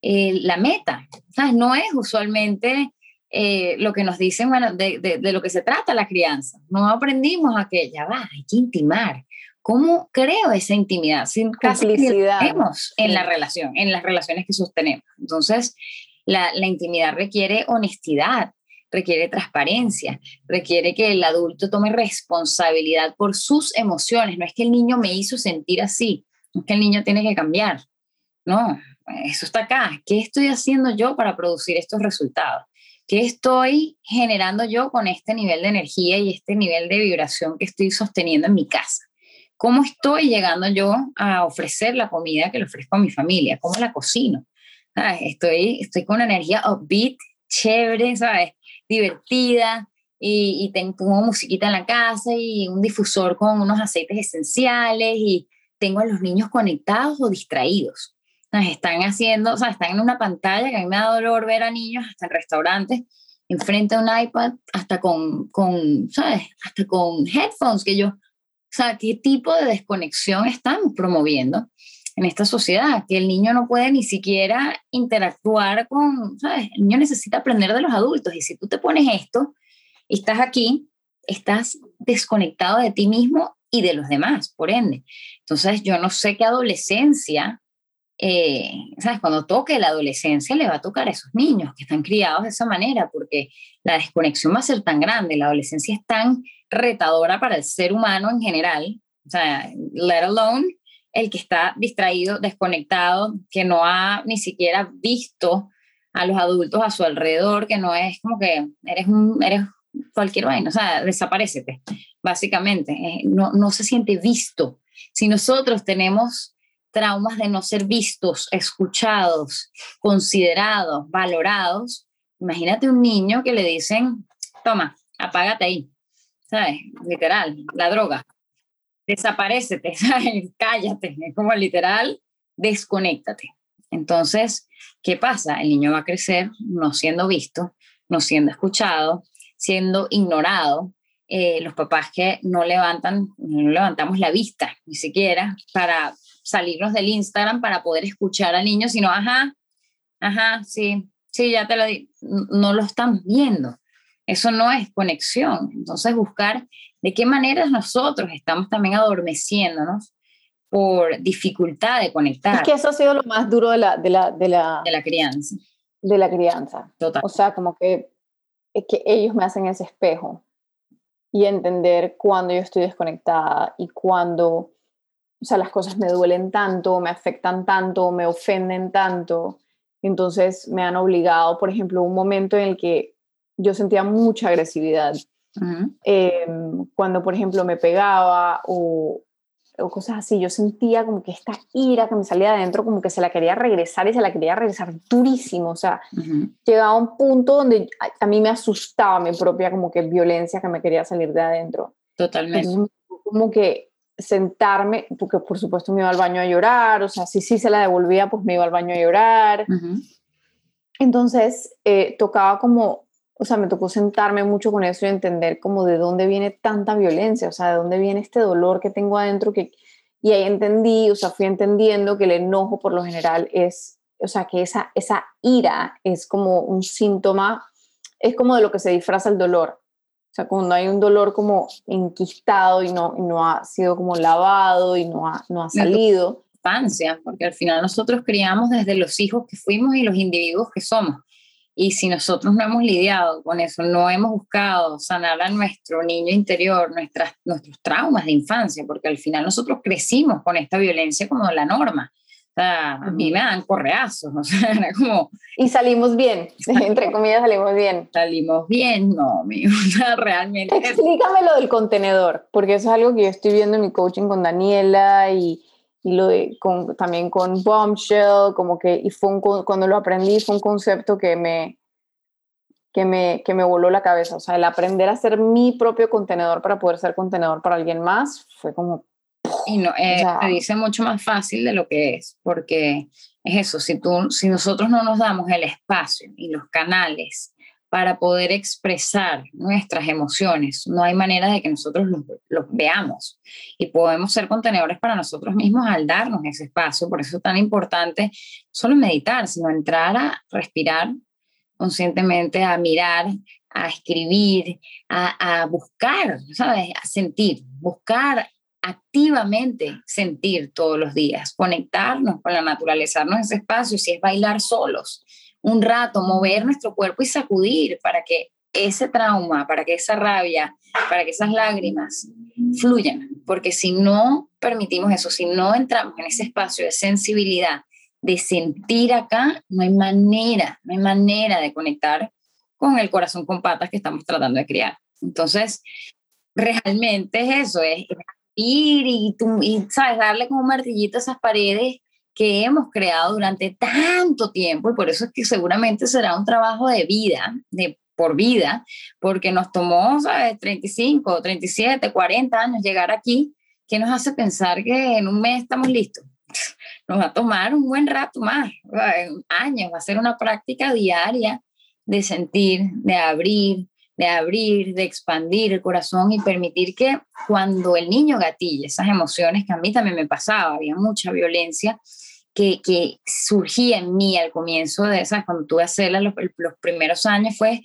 eh, la meta, ¿sabes? no es usualmente eh, lo que nos dicen, bueno, de, de, lo que se trata la crianza. No aprendimos a que ya va, hay que intimar. ¿Cómo creo esa intimidad? Sin complicidad en la relación, en las relaciones que sostenemos. Entonces, la, la intimidad requiere honestidad, requiere transparencia, requiere que el adulto tome responsabilidad por sus emociones. No es que el niño me hizo sentir así, que el niño tiene que cambiar. No, eso está acá. ¿Qué estoy haciendo yo para producir estos resultados? ¿Qué estoy generando yo con este nivel de energía y este nivel de vibración que estoy sosteniendo en mi casa? ¿Cómo estoy llegando yo a ofrecer la comida que le ofrezco a mi familia? ¿Cómo la cocino? Estoy, estoy con una energía upbeat, chévere, ¿sabes? Divertida, y, y, tengo musiquita en la casa y un difusor con unos aceites esenciales y tengo a los niños conectados o distraídos. Están haciendo, o sea, están en una pantalla que a mí me da dolor ver a niños hasta en restaurantes enfrente a un iPad, hasta con, con, ¿sabes? Hasta con headphones que yo, o sea, ¿qué tipo de desconexión estamos promoviendo en esta sociedad? Que el niño no puede ni siquiera interactuar con, ¿sabes? El niño necesita aprender de los adultos y si tú te pones esto estás aquí, estás desconectado de ti mismo y de los demás, por ende. Entonces, yo no sé qué adolescencia eh, ¿sabes? Cuando toque la adolescencia le va a tocar a esos niños que están criados de esa manera, porque la desconexión va a ser tan grande, la adolescencia es tan retadora para el ser humano en general, o sea, let alone el que está distraído, desconectado, que no ha ni siquiera visto a los adultos a su alrededor, que no es como que eres, un, eres cualquier vaina, o sea, desaparecete, básicamente, eh, no, no se siente visto. Si nosotros tenemos traumas de no ser vistos, escuchados, considerados, valorados. Imagínate un niño que le dicen, toma, apágate ahí, ¿sabes? Literal, la droga. Desaparecete, ¿sabes? Cállate, es como literal, desconéctate. Entonces, ¿qué pasa? El niño va a crecer no siendo visto, no siendo escuchado, siendo ignorado. Eh, los papás que no levantan, no levantamos la vista ni siquiera para salirnos del Instagram para poder escuchar al niño, sino, ajá, ajá, sí, sí, ya te lo di, no lo estamos viendo. Eso no es conexión. Entonces, buscar de qué manera nosotros estamos también adormeciéndonos por dificultad de conectar. Es que eso ha sido lo más duro de la, de la, de la, de la crianza. De la crianza. Total. O sea, como que, que ellos me hacen ese espejo y entender cuando yo estoy desconectada y cuando o sea, las cosas me duelen tanto, me afectan tanto, me ofenden tanto. Entonces me han obligado, por ejemplo, un momento en el que yo sentía mucha agresividad. Em, cuando, por ejemplo, me pegaba o, o, cosas así, yo sentía como que esta ira que me salía de adentro, como que se la quería regresar y se la quería regresar durísimo. O sea, llegaba a un punto donde a, mí me asustaba mi propia como que violencia que me quería salir de adentro. Totalmente. como que sentarme, porque por supuesto me iba al baño a llorar, o sea, si sí se la devolvía, pues me iba al baño a llorar. Entonces, eh, tocaba como, o sea, me tocó sentarme mucho con eso y entender como de dónde viene tanta violencia, o sea, de dónde viene este dolor que tengo adentro, que, y ahí entendí, o sea, fui entendiendo que el enojo por lo general es, o sea, que esa, esa ira es como un síntoma, es como de lo que se disfraza el dolor. O sea, cuando hay un dolor como enquistado y no, no ha sido como lavado y no ha, no ha salido. Infancia, porque al final nosotros criamos desde los hijos que fuimos y los individuos que somos. Y si nosotros no hemos lidiado con eso, no hemos buscado sanar a nuestro niño interior, nuestras, nuestros traumas de infancia, porque al final nosotros crecimos con esta violencia como la norma. O sea, a mí me dan correazos, o sea, era como... Y salimos bien, entre comillas salimos bien. Salimos bien, no, mi, o sea, realmente... Explícame lo del contenedor, porque eso es algo que yo estoy viendo en mi coaching con Daniela y, y lo de, con, también con Bombshell, como que, y fue cuando lo aprendí fue un concepto que me, que me, que me voló la cabeza, o sea, el aprender a ser mi propio contenedor para poder ser contenedor para alguien más fue como y no, eh, te dice mucho más fácil de lo que es, porque es eso, si, tú, si nosotros no nos damos el espacio y los canales para poder expresar nuestras emociones, no hay manera de que nosotros los, veamos y podemos ser contenedores para nosotros mismos al darnos ese espacio. Por eso es tan importante solo meditar, sino entrar a respirar conscientemente, a mirar, a escribir, a, a buscar, ¿sabes? A sentir, buscar activamente sentir todos los días, conectarnos con la naturaleza, darnos ese espacio, si es bailar solos, un rato, mover nuestro cuerpo y sacudir para que ese trauma, para que esa rabia, para que esas lágrimas fluyan, porque si no permitimos eso, si no entramos en ese espacio de sensibilidad, de sentir acá, no hay manera, no hay manera de conectar con el corazón con patas que estamos tratando de criar. Entonces, realmente es eso, es ir y, y, ¿sabes? darle como un martillito a esas paredes que hemos creado durante tanto tiempo y por eso es que seguramente será un trabajo de vida, de por vida, porque nos tomó, ¿sabes? 35, 37, 40 años llegar aquí, que nos hace pensar que en un mes estamos listos. Nos va a tomar un buen rato más, años, va a ser una práctica diaria de sentir, de abrir, de abrir, de expandir el corazón y permitir que cuando el niño gatille esas emociones que a mí también me pasaba, había mucha violencia que, que surgía en mí al comienzo de esas, cuando tuve a hacerla los, los, primeros años, fue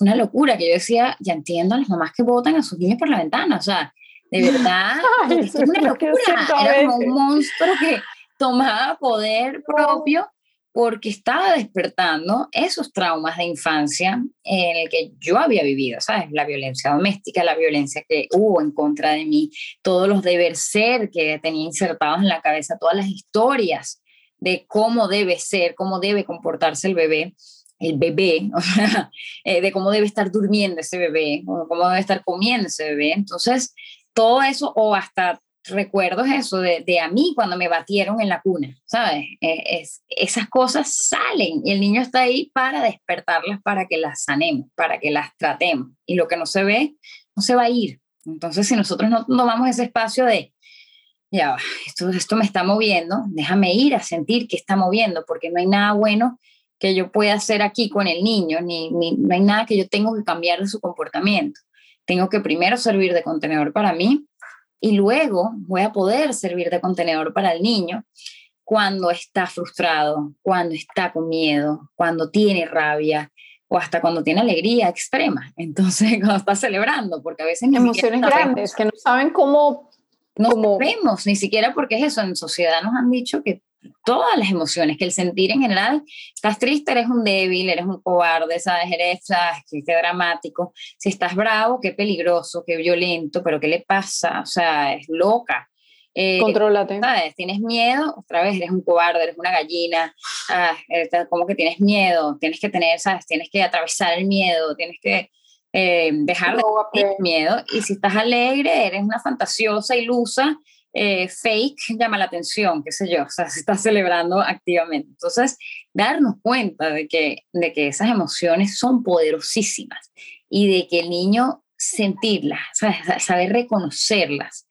una locura que yo decía, ya entiendo a las mamás que botan a sus niños por la ventana, o sea, de verdad, es una locura, era como un monstruo que tomaba poder propio porque estaba despertando esos traumas de infancia en el que yo había vivido, ¿sabes? La violencia doméstica, la violencia que hubo en contra de mí, todos los deber ser que tenía insertados en la cabeza, todas las historias de cómo debe ser, cómo debe comportarse el bebé, el bebé, o sea, eh, de cómo debe estar durmiendo ese bebé, cómo debe estar comiendo ese bebé. Entonces, todo eso, o hasta recuerdos eso de, de, a mí cuando me batieron en la cuna, ¿sabes? Eh, es, esas cosas salen y el niño está ahí para despertarlas, para que las sanemos, para que las tratemos. Y lo que no se ve, no se va a ir. Entonces, si nosotros no tomamos ese espacio de, ya, esto, esto me está moviendo, déjame ir a sentir que está moviendo, porque no hay nada bueno que yo pueda hacer aquí con el niño, ni, ni no hay nada que yo tengo que cambiar de su comportamiento. Tengo que primero servir de contenedor para mí, y luego voy a poder servir de contenedor para el niño cuando está frustrado, cuando está con miedo, cuando tiene rabia o hasta cuando tiene alegría extrema. Entonces, cuando está celebrando, porque a veces... Emociones grandes que no saben cómo... No sabemos, ni siquiera porque es eso. En sociedad nos han dicho que todas las emociones, que el sentir en general, estás triste, eres un débil, eres un cobarde, sabes, eres, sabes, qué dramático, si estás bravo, qué peligroso, qué violento, pero qué le pasa, o sea, es loca. Eh, Contrólate. ¿sabes? Tienes miedo, otra vez eres un cobarde, eres una gallina, ah, como que tienes miedo, tienes que tener, ¿sabes? Tienes que atravesar el miedo, tienes que eh, dejar de tener miedo. Y si estás alegre, eres una fantasiosa, ilusa, eh, fake llama la atención, qué sé yo, o sea, se está celebrando activamente. Entonces, darnos cuenta de que, de que esas emociones son poderosísimas y de que el niño sentirlas, saber reconocerlas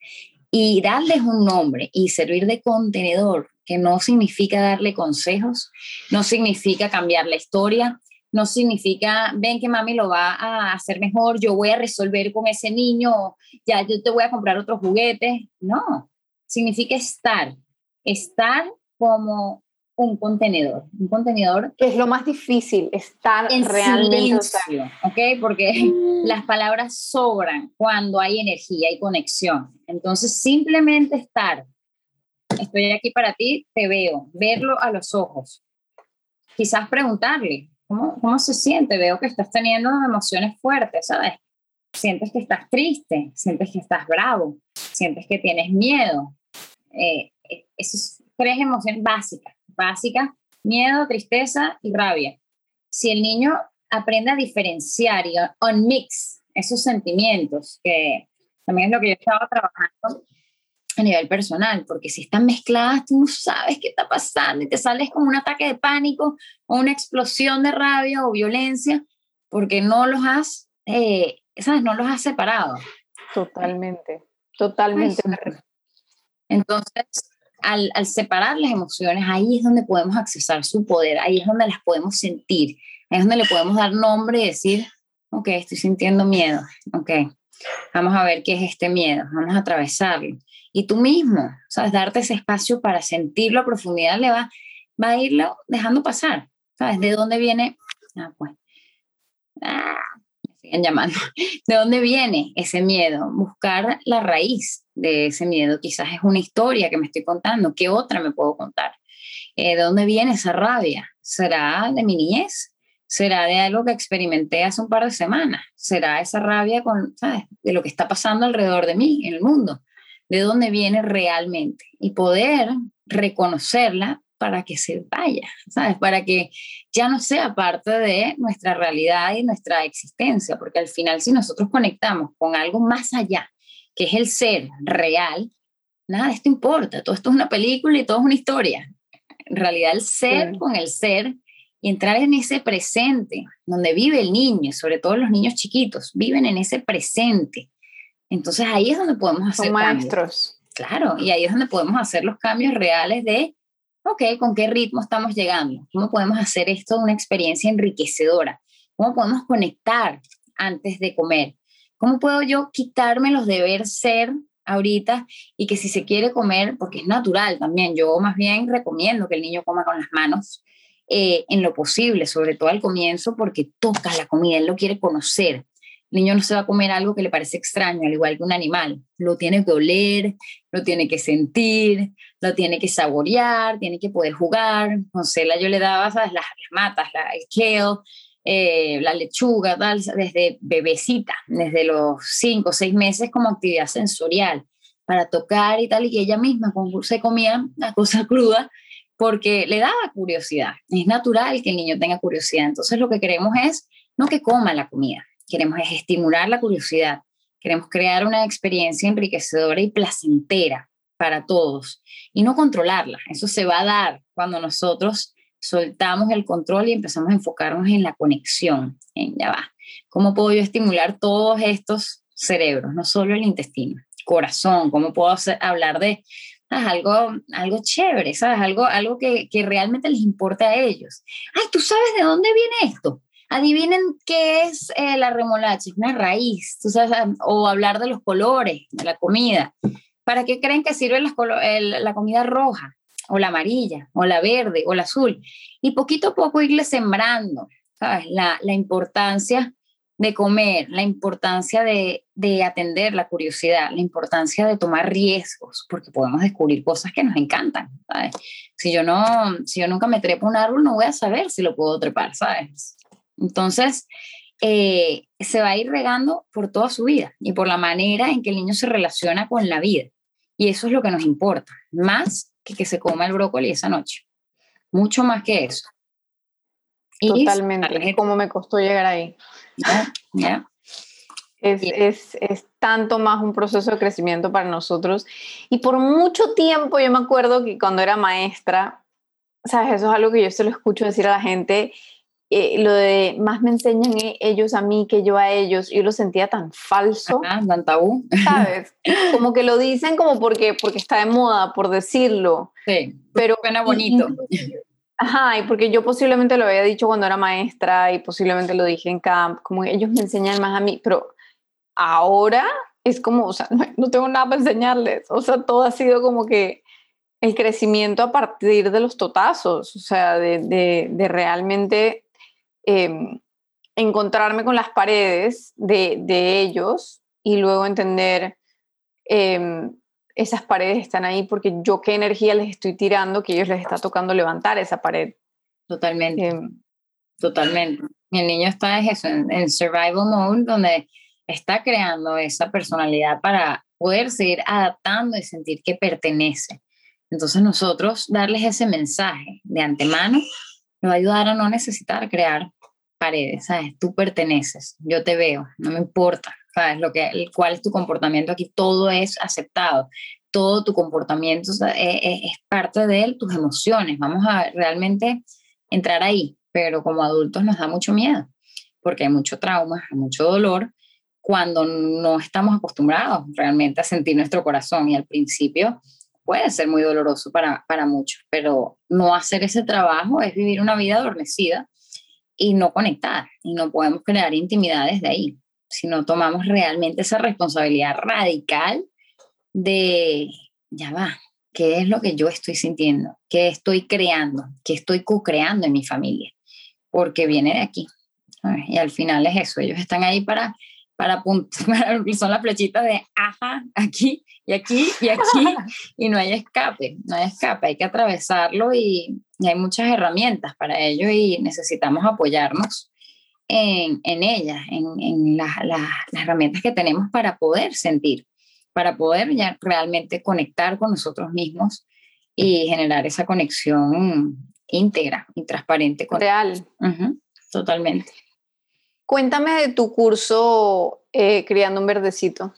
y darles un nombre y servir de contenedor, que no significa darle consejos, no significa cambiar la historia, no significa, ven que mami lo va a hacer mejor, yo voy a resolver con ese niño, ya yo te voy a comprar otros juguetes. No, significa estar, estar como un contenedor, un contenedor. Que es lo más difícil, estar en realmente. Silencio, ¿ok? Porque mm. las palabras sobran cuando hay energía y conexión. Entonces, simplemente estar. Estoy aquí para ti, te veo, verlo a los ojos. Quizás preguntarle, ¿cómo, cómo se siente? Veo que estás teniendo emociones fuertes, ¿sabes? Sientes que estás triste, sientes que estás bravo, sientes que tienes miedo, eh, esas tres emociones básicas, básicas, miedo, tristeza y rabia. Si el niño aprende a diferenciar y on mix esos sentimientos, que también es lo que yo estaba trabajando a nivel personal, porque si están mezcladas, tú no sabes qué está pasando y te sales como un ataque de pánico o una explosión de rabia o violencia, porque no los has, eh, ¿sabes? No los has separado. Totalmente, totalmente. Entonces, al, separar las emociones, ahí es donde podemos accesar su poder, ahí es donde las podemos sentir, ahí es donde le podemos dar nombre y decir, ok, estoy sintiendo miedo, ok, vamos a ver qué es este miedo, vamos a atravesarlo. Y tú mismo, ¿sabes? Darte ese espacio para sentirlo a profundidad le va, va a irlo dejando pasar, ¿sabes? ¿De dónde viene? Ah, pues. Ah, llamando. ¿De dónde viene ese miedo? Buscar la raíz de ese miedo. Quizás es una historia que me estoy contando. ¿Qué otra me puedo contar? Eh, ¿De dónde viene esa rabia? ¿Será de mi niñez? ¿Será de algo que experimenté hace un par de semanas? ¿Será esa rabia con, ¿sabes? de lo que está pasando alrededor de mí, en el mundo? ¿De dónde viene realmente? Y poder reconocerla para que se vaya, ¿sabes? Para que ya no sea parte de nuestra realidad y nuestra existencia, porque al final si nosotros conectamos con algo más allá, que es el ser real, nada de esto importa, todo esto es una película y todo es una historia. En realidad el ser con el ser y entrar en ese presente donde vive el niño, sobre todo los niños chiquitos, viven en ese presente. Entonces ahí es donde podemos hacer Son maestros. Claro, y ahí es donde podemos hacer los cambios reales de, ok, ¿con qué ritmo estamos llegando? ¿Cómo podemos hacer esto una experiencia enriquecedora? ¿Cómo podemos conectar antes de comer? ¿Cómo puedo yo quitarme los deberes ser ahorita y que si se quiere comer, porque es natural también, yo más bien recomiendo que el niño coma con las manos eh, en lo posible, sobre todo al comienzo, porque toca la comida, él lo quiere conocer. Niño no se va a comer algo que le parece extraño, al igual que un animal. Lo tiene que oler, lo tiene que sentir, lo tiene que saborear, tiene que poder jugar. Con Cela yo le daba Las, las, matas, la, el kale, eh, la lechuga, tal, desde bebecita, desde los cinco o seis meses como actividad sensorial para tocar y tal, y ella misma se comía la cosa cruda porque le daba curiosidad. Es natural que el niño tenga curiosidad. Entonces lo que queremos es no que coma la comida, queremos es estimular la curiosidad. Queremos crear una experiencia enriquecedora y placentera para todos y no controlarla. Eso se va a dar cuando nosotros soltamos el control y empezamos a enfocarnos en la conexión, en ya va. ¿Cómo puedo yo estimular todos estos cerebros, no solo el intestino, corazón? ¿Cómo puedo hablar de algo, algo chévere, ¿sabes? Algo, algo que, que realmente les importa a ellos. Ay, ¿tú sabes de dónde viene esto? Adivinen qué es eh, la remolacha, es una raíz, ¿tú sabes? o hablar de los colores de la comida. ¿Para qué creen que sirve la, la comida roja, o la amarilla, o la verde, o la azul? Y poquito a poco irle sembrando, ¿sabes? La, la importancia de comer, la importancia de, de, atender la curiosidad, la importancia de tomar riesgos, porque podemos descubrir cosas que nos encantan, ¿sabes? Si yo, no, si yo nunca me trepo un árbol, no voy a saber si lo puedo trepar, ¿sabes? Entonces, eh, se va a ir regando por toda su vida y por la manera en que el niño se relaciona con la vida. Y eso es lo que nos importa, más que que se coma el brócoli esa noche. Mucho más que eso. Totalmente. ¿Cómo me costó llegar ahí? Es, es, es, tanto más un proceso de crecimiento para nosotros. Y por mucho tiempo yo me acuerdo que cuando era maestra, sabes, eso es algo que yo se lo escucho decir a la gente, eh, lo de más me enseñan e, ellos a mí que yo a ellos, yo lo sentía tan falso. tan tabú. ¿Sabes? Como que lo dicen como porque, porque está de moda, por decirlo. Sí, pero suena bonito. Ajá, y porque yo posiblemente lo había dicho cuando era maestra y posiblemente lo dije en camp, como ellos me enseñan más a mí, pero ahora es como, o sea, no, tengo nada para enseñarles, o sea, todo ha sido como que el crecimiento a partir de los totazos, o sea, de, de, realmente em, encontrarme con las paredes de, de ellos y luego entender eh, esas paredes están ahí porque yo qué energía les estoy tirando que ellos les está tocando levantar esa pared. Totalmente. Em, totalmente. El niño está en, en, survival mode donde está creando esa personalidad para poder seguir adaptando y sentir que pertenece. Entonces nosotros darles ese mensaje de antemano nos va a ayudar a no necesitar crear paredes, ¿sabes? Tú perteneces, yo te veo, no me importa, ¿sabes? Lo que, cuál es tu comportamiento aquí, todo es aceptado, todo tu comportamiento es, e, e, es, parte de él, tus emociones, vamos a realmente entrar ahí, pero como adultos nos da mucho miedo, porque hay mucho trauma, hay mucho dolor, cuando no estamos acostumbrados realmente a sentir nuestro corazón y al principio puede ser muy doloroso para, para muchos, pero no hacer ese trabajo es vivir una vida adormecida y no conectar, y no podemos crear intimidad desde ahí si no tomamos realmente esa responsabilidad radical de, ya va, ¿qué es lo que yo estoy sintiendo? ¿Qué estoy creando? ¿Qué estoy co-creando en mi familia? Porque viene de aquí. Y al final es eso, ellos están ahí para, para, para son las flechitas de, ajá, aquí y aquí y aquí, y no hay escape, no hay escape, hay que atravesarlo y, y hay muchas herramientas para ello y necesitamos apoyarnos en, en ellas, en, en las herramientas que tenemos para poder sentir, para poder ya realmente conectar con nosotros mismos y generar esa conexión íntegra y transparente. Con Real. totalmente. Cuéntame de tu curso eh, Criando un Verdecito.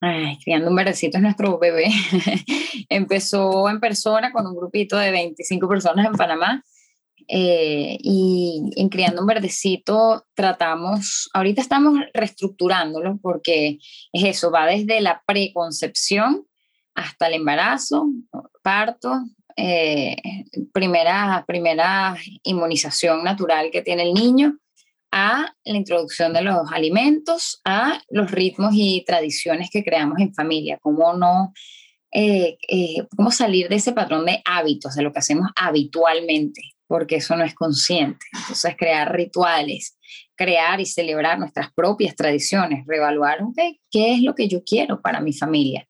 Ay, Criando un Verdecito es nuestro bebé. Empezó en persona con un grupito de 25 personas en Panamá. Eh, y en Criando un Verdecito tratamos, ahorita estamos reestructurándolo porque es eso, va desde la preconcepción hasta el embarazo, parto, eh, primera, primera inmunización natural que tiene el niño, a la introducción de los alimentos, a los ritmos y tradiciones que creamos en familia, cómo no, eh, eh, cómo salir de ese patrón de hábitos, de lo que hacemos habitualmente, porque eso no es consciente. Entonces, crear rituales, crear y celebrar nuestras propias tradiciones, reevaluar, ¿qué es lo que yo quiero para mi familia?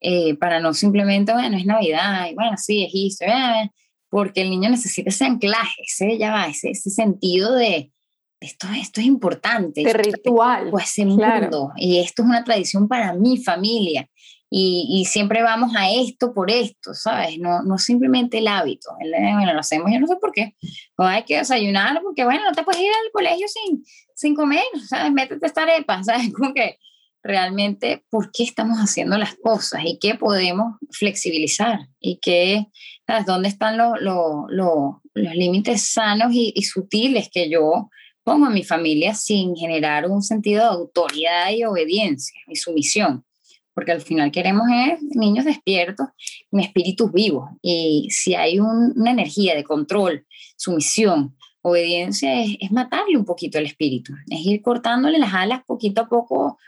Eh, para no simplemente, bueno, es Navidad, y bueno, sí, es esto, porque el niño necesita ese anclaje, ese, ya va, ese sentido de esto, esto es importante. De ritual. Pues ese mundo, y esto es una tradición para mi familia. Y, y, siempre vamos a esto por esto, ¿sabes? No, no simplemente el hábito. bueno, lo hacemos, yo no sé por qué. O hay que desayunar porque, bueno, no te puedes ir al colegio sin, sin comer, ¿sabes? Métete esta arepa, ¿sabes? Como que realmente por qué estamos haciendo las cosas y qué podemos flexibilizar y qué, dónde están los, los, límites sanos y, sutiles que yo pongo a mi familia sin generar un sentido de autoridad y obediencia y sumisión. Porque al final queremos es niños despiertos, espíritus vivos. Y si hay una energía de control, sumisión, obediencia, es, es matarle un poquito el espíritu. Es ir cortándole las alas poquito a poco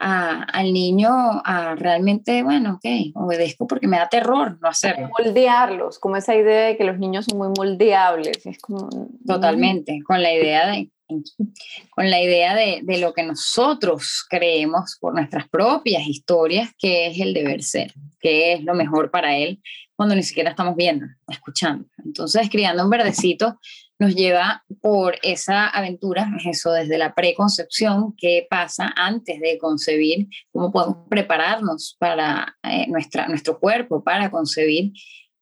al niño a realmente, bueno, ok, obedezco porque me da terror no hacerlo. Moldearlos, como esa idea de que los niños son muy moldeables. Es como, Totalmente, con la idea de con la idea de, lo que nosotros creemos por nuestras propias historias, que es el deber ser, que es lo mejor para él cuando ni siquiera estamos viendo, escuchando. Entonces, criando un verdecito nos lleva por esa aventura, eso desde la preconcepción, qué pasa antes de concebir, cómo podemos prepararnos para eh, nuestro cuerpo, para concebir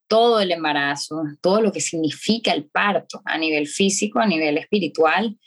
todo el embarazo, todo lo que significa el parto a nivel físico, a nivel espiritual,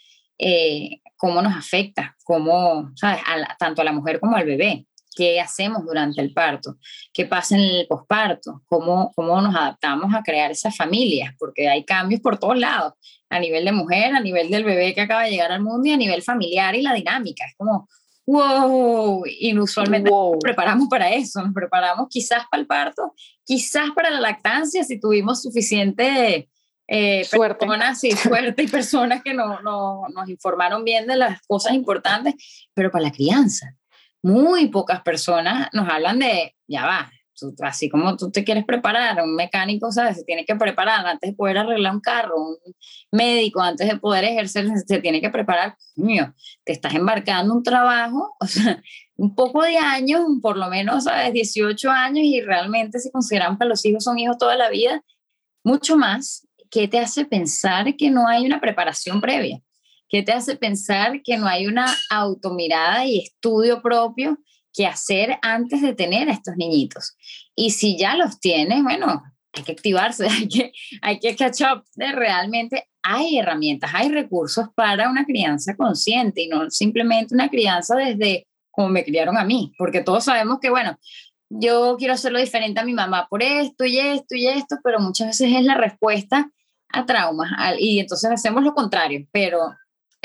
eh, cómo nos afecta, cómo, ¿sabes? tanto a la mujer como al bebé. Qué hacemos durante el parto, qué pasa en el posparto, cómo, cómo nos adaptamos a crear esas familias, porque hay cambios por todos lados, a nivel de mujer, a nivel del bebé que acaba de llegar al mundo y a nivel familiar y la dinámica. Es como, wow, inusualmente nos preparamos para eso, nos preparamos quizás para el parto, quizás para la lactancia, si tuvimos suficiente... Eh, suerte. Personas, sí, suerte y personas que no, no, nos informaron bien de las cosas importantes, pero para la crianza, muy pocas personas nos hablan de, ya va, así como tú te quieres preparar, un mecánico, ¿sabes? Se tiene que preparar antes de poder arreglar un carro, un médico antes de poder ejercer, se tiene que preparar, mío, te estás embarcando un trabajo, o sea, un poco de años, por lo menos, ¿sabes? 18 años y realmente si consideramos que los hijos son hijos toda la vida, mucho más, ¿qué te hace pensar que no hay una preparación previa? ¿Qué te hace pensar que no hay una automirada y estudio propio que hacer antes de tener a estos niñitos? Y si ya los tienes, bueno, hay que activarse, hay que, hay que catch up. Realmente hay herramientas, hay recursos para una crianza consciente y no simplemente una crianza desde como me criaron a mí, porque todos sabemos que, bueno, yo quiero hacerlo diferente a mi mamá por esto y esto y esto, pero muchas veces es la respuesta a traumas y entonces hacemos lo contrario, pero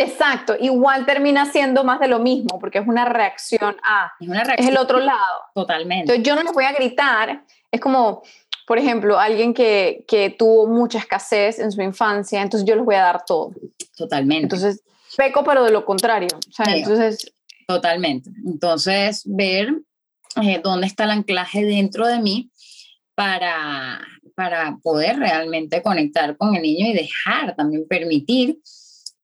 Exacto, igual termina siendo más de lo mismo, porque es una reacción a, es, una reacción, es el otro lado. Totalmente. Entonces yo no les voy a gritar, es como, por ejemplo, alguien que, que tuvo mucha escasez en su infancia, entonces yo les voy a dar todo. Totalmente. Entonces, peco, pero de lo contrario. entonces... Totalmente. Entonces, ver eh, dónde está el anclaje dentro de mí para, para poder realmente conectar con el niño y dejar, también permitir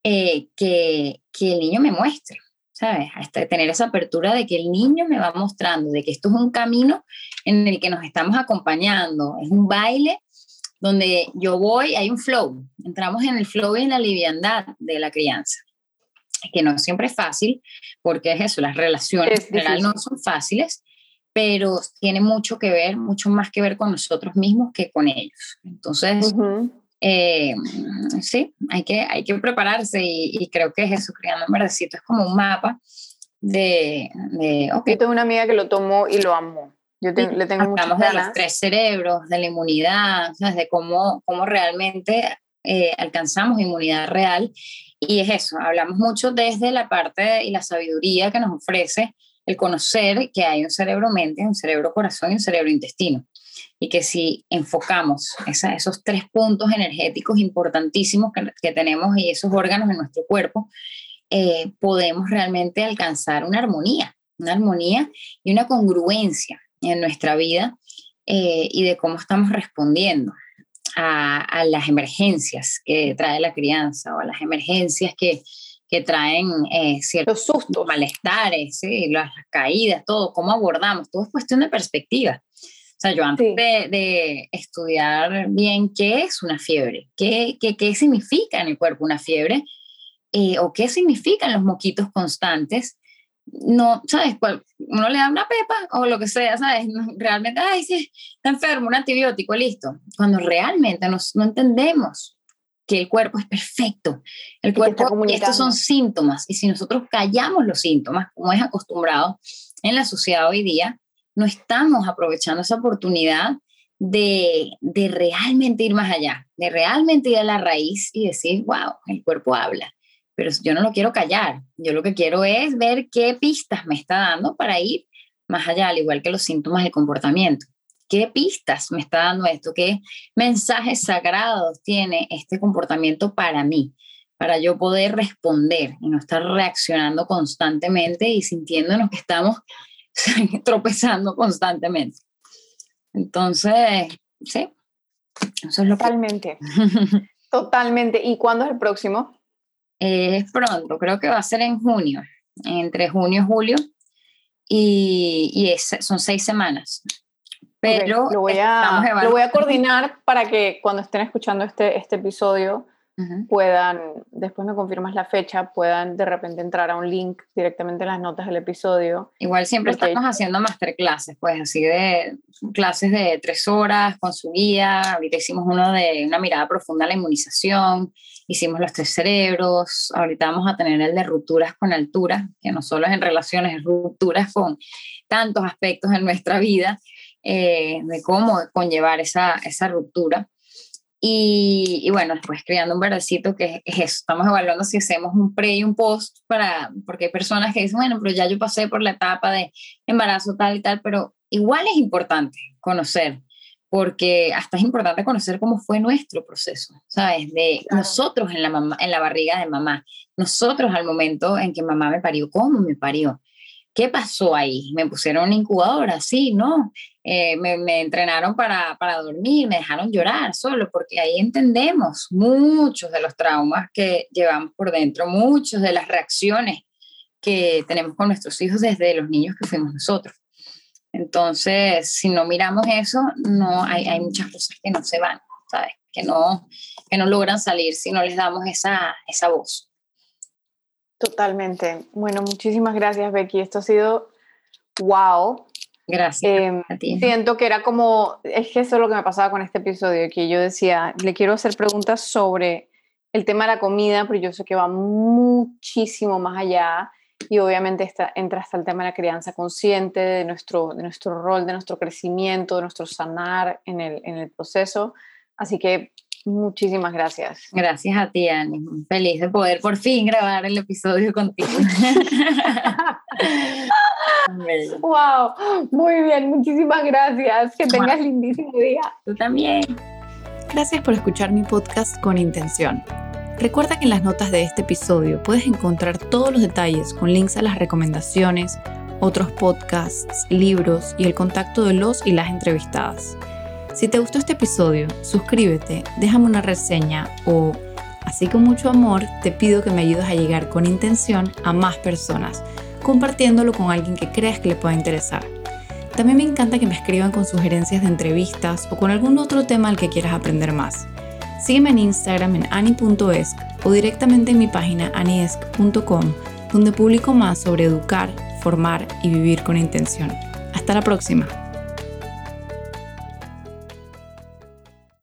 eh, que, que, el niño me muestre, ¿sabes? Hasta tener esa apertura de que el niño me va mostrando, de que esto es un camino en el que nos estamos acompañando, es un baile donde yo voy, hay un flow, entramos en el flow y en la liviandad de la crianza, que no siempre es fácil, porque es eso, las relaciones en general no son fáciles, pero tiene mucho que ver, mucho más que ver con nosotros mismos que con ellos. Entonces, eh, sí, hay que, hay que prepararse y, creo que eso, Criando en Verdecito, es como un mapa de... de okay. Yo tengo una amiga que lo tomó y lo amó. Yo le tengo Hablamos de los tres cerebros, de la inmunidad, de cómo, cómo realmente eh, alcanzamos inmunidad real. Y es eso, hablamos mucho desde la parte y la sabiduría que nos ofrece el conocer que hay un cerebro-mente, un cerebro-corazón y un cerebro-intestino y que si enfocamos esos tres puntos energéticos importantísimos que, tenemos y esos órganos en nuestro cuerpo, eh, podemos realmente alcanzar una armonía, una armonía y una congruencia en nuestra vida eh, y de cómo estamos respondiendo a, las emergencias que trae la crianza o a las emergencias que, que traen eh, ciertos sustos, malestares, las caídas, todo, cómo abordamos, todo es cuestión de perspectiva. O sea, yo antes de, estudiar bien qué es una fiebre, qué, qué, qué significa en el cuerpo una fiebre, eh, o qué significan los moquitos constantes, no, ¿sabes? Uno le da una pepa o lo que sea, ¿sabes? Realmente, ay, sí, está enfermo, un antibiótico, listo. Cuando realmente nos, no entendemos que el cuerpo es perfecto, el cuerpo, estos son síntomas, y si nosotros callamos los síntomas, como es acostumbrado en la sociedad hoy día, no estamos aprovechando esa oportunidad de, de, realmente ir más allá, de realmente ir a la raíz y decir, wow, el cuerpo habla. Pero yo no lo quiero callar, yo lo que quiero es ver qué pistas me está dando para ir más allá, al igual que los síntomas del comportamiento. ¿Qué pistas me está dando esto? ¿Qué mensajes sagrados tiene este comportamiento para mí? Para yo poder responder y no estar reaccionando constantemente y sintiéndonos que estamos tropezando constantemente. Entonces, sí, eso es lo Totalmente. Totalmente. ¿Y cuándo es el próximo? Es pronto, creo que va a ser en junio, entre junio y julio, y, y son seis semanas. Pero lo, voy a, lo voy a coordinar para que cuando estén escuchando este, este episodio puedan, después me confirmas la fecha, puedan de repente entrar a un link directamente en las notas del episodio. Igual siempre estamos haciendo masterclasses, pues así de clases de tres horas con su guía. Ahorita hicimos uno de una mirada profunda a la inmunización, hicimos los tres cerebros. Ahorita vamos a tener el de rupturas con altura, que no solo es en relaciones, es rupturas con tantos aspectos en nuestra vida, eh, de cómo conllevar esa, esa ruptura. Y, bueno, después creando un verdecito que es eso. Estamos evaluando si hacemos un pre y un post para, porque hay personas que dicen, bueno, pero ya yo pasé por la etapa de embarazo tal y tal, pero igual es importante conocer, porque hasta es importante conocer cómo fue nuestro proceso, ¿sabes? De nosotros en la, mamá, en la barriga de mamá, nosotros al momento en que mamá me parió, cómo me parió. ¿Qué pasó ahí? ¿Me pusieron una incubadora? Sí, no. Eh, me, entrenaron para, para, dormir, me dejaron llorar solo, porque ahí entendemos muchos de los traumas que llevamos por dentro, muchas de las reacciones que tenemos con nuestros hijos desde los niños que fuimos nosotros. Entonces, si no miramos eso, no hay, hay muchas cosas que no se van, ¿sabes? Que no, que no logran salir si no les damos esa, esa voz. Totalmente. Bueno, muchísimas gracias, Becky. Esto ha sido wow. Gracias. Em, a ti. Siento que era como, es que eso es lo que me pasaba con este episodio, que yo decía, le quiero hacer preguntas sobre el tema de la comida, pero yo sé que va muchísimo más allá y obviamente está, entra hasta el tema de la crianza consciente, de nuestro, de nuestro rol, de nuestro crecimiento, de nuestro sanar en el, en el proceso. Así que Muchísimas gracias. Gracias a ti, Ani. Feliz de poder por fin grabar el episodio contigo. wow, muy bien, muchísimas gracias. Que tengas lindísimo día. Tú también. Gracias por escuchar mi podcast con intención. Recuerda que en las notas de este episodio puedes encontrar todos los detalles con links a las recomendaciones, otros podcasts, libros y el contacto de los y las entrevistadas. Si te gustó este episodio, suscríbete, déjame una reseña o, así con mucho amor, te pido que me ayudes a llegar con intención a más personas, compartiéndolo con alguien que creas que le pueda interesar. También me encanta que me escriban con sugerencias de entrevistas o con algún otro tema al que quieras aprender más. Sígueme en Instagram en ani.esc o directamente en mi página aniesc.com, donde publico más sobre educar, formar y vivir con intención. Hasta la próxima.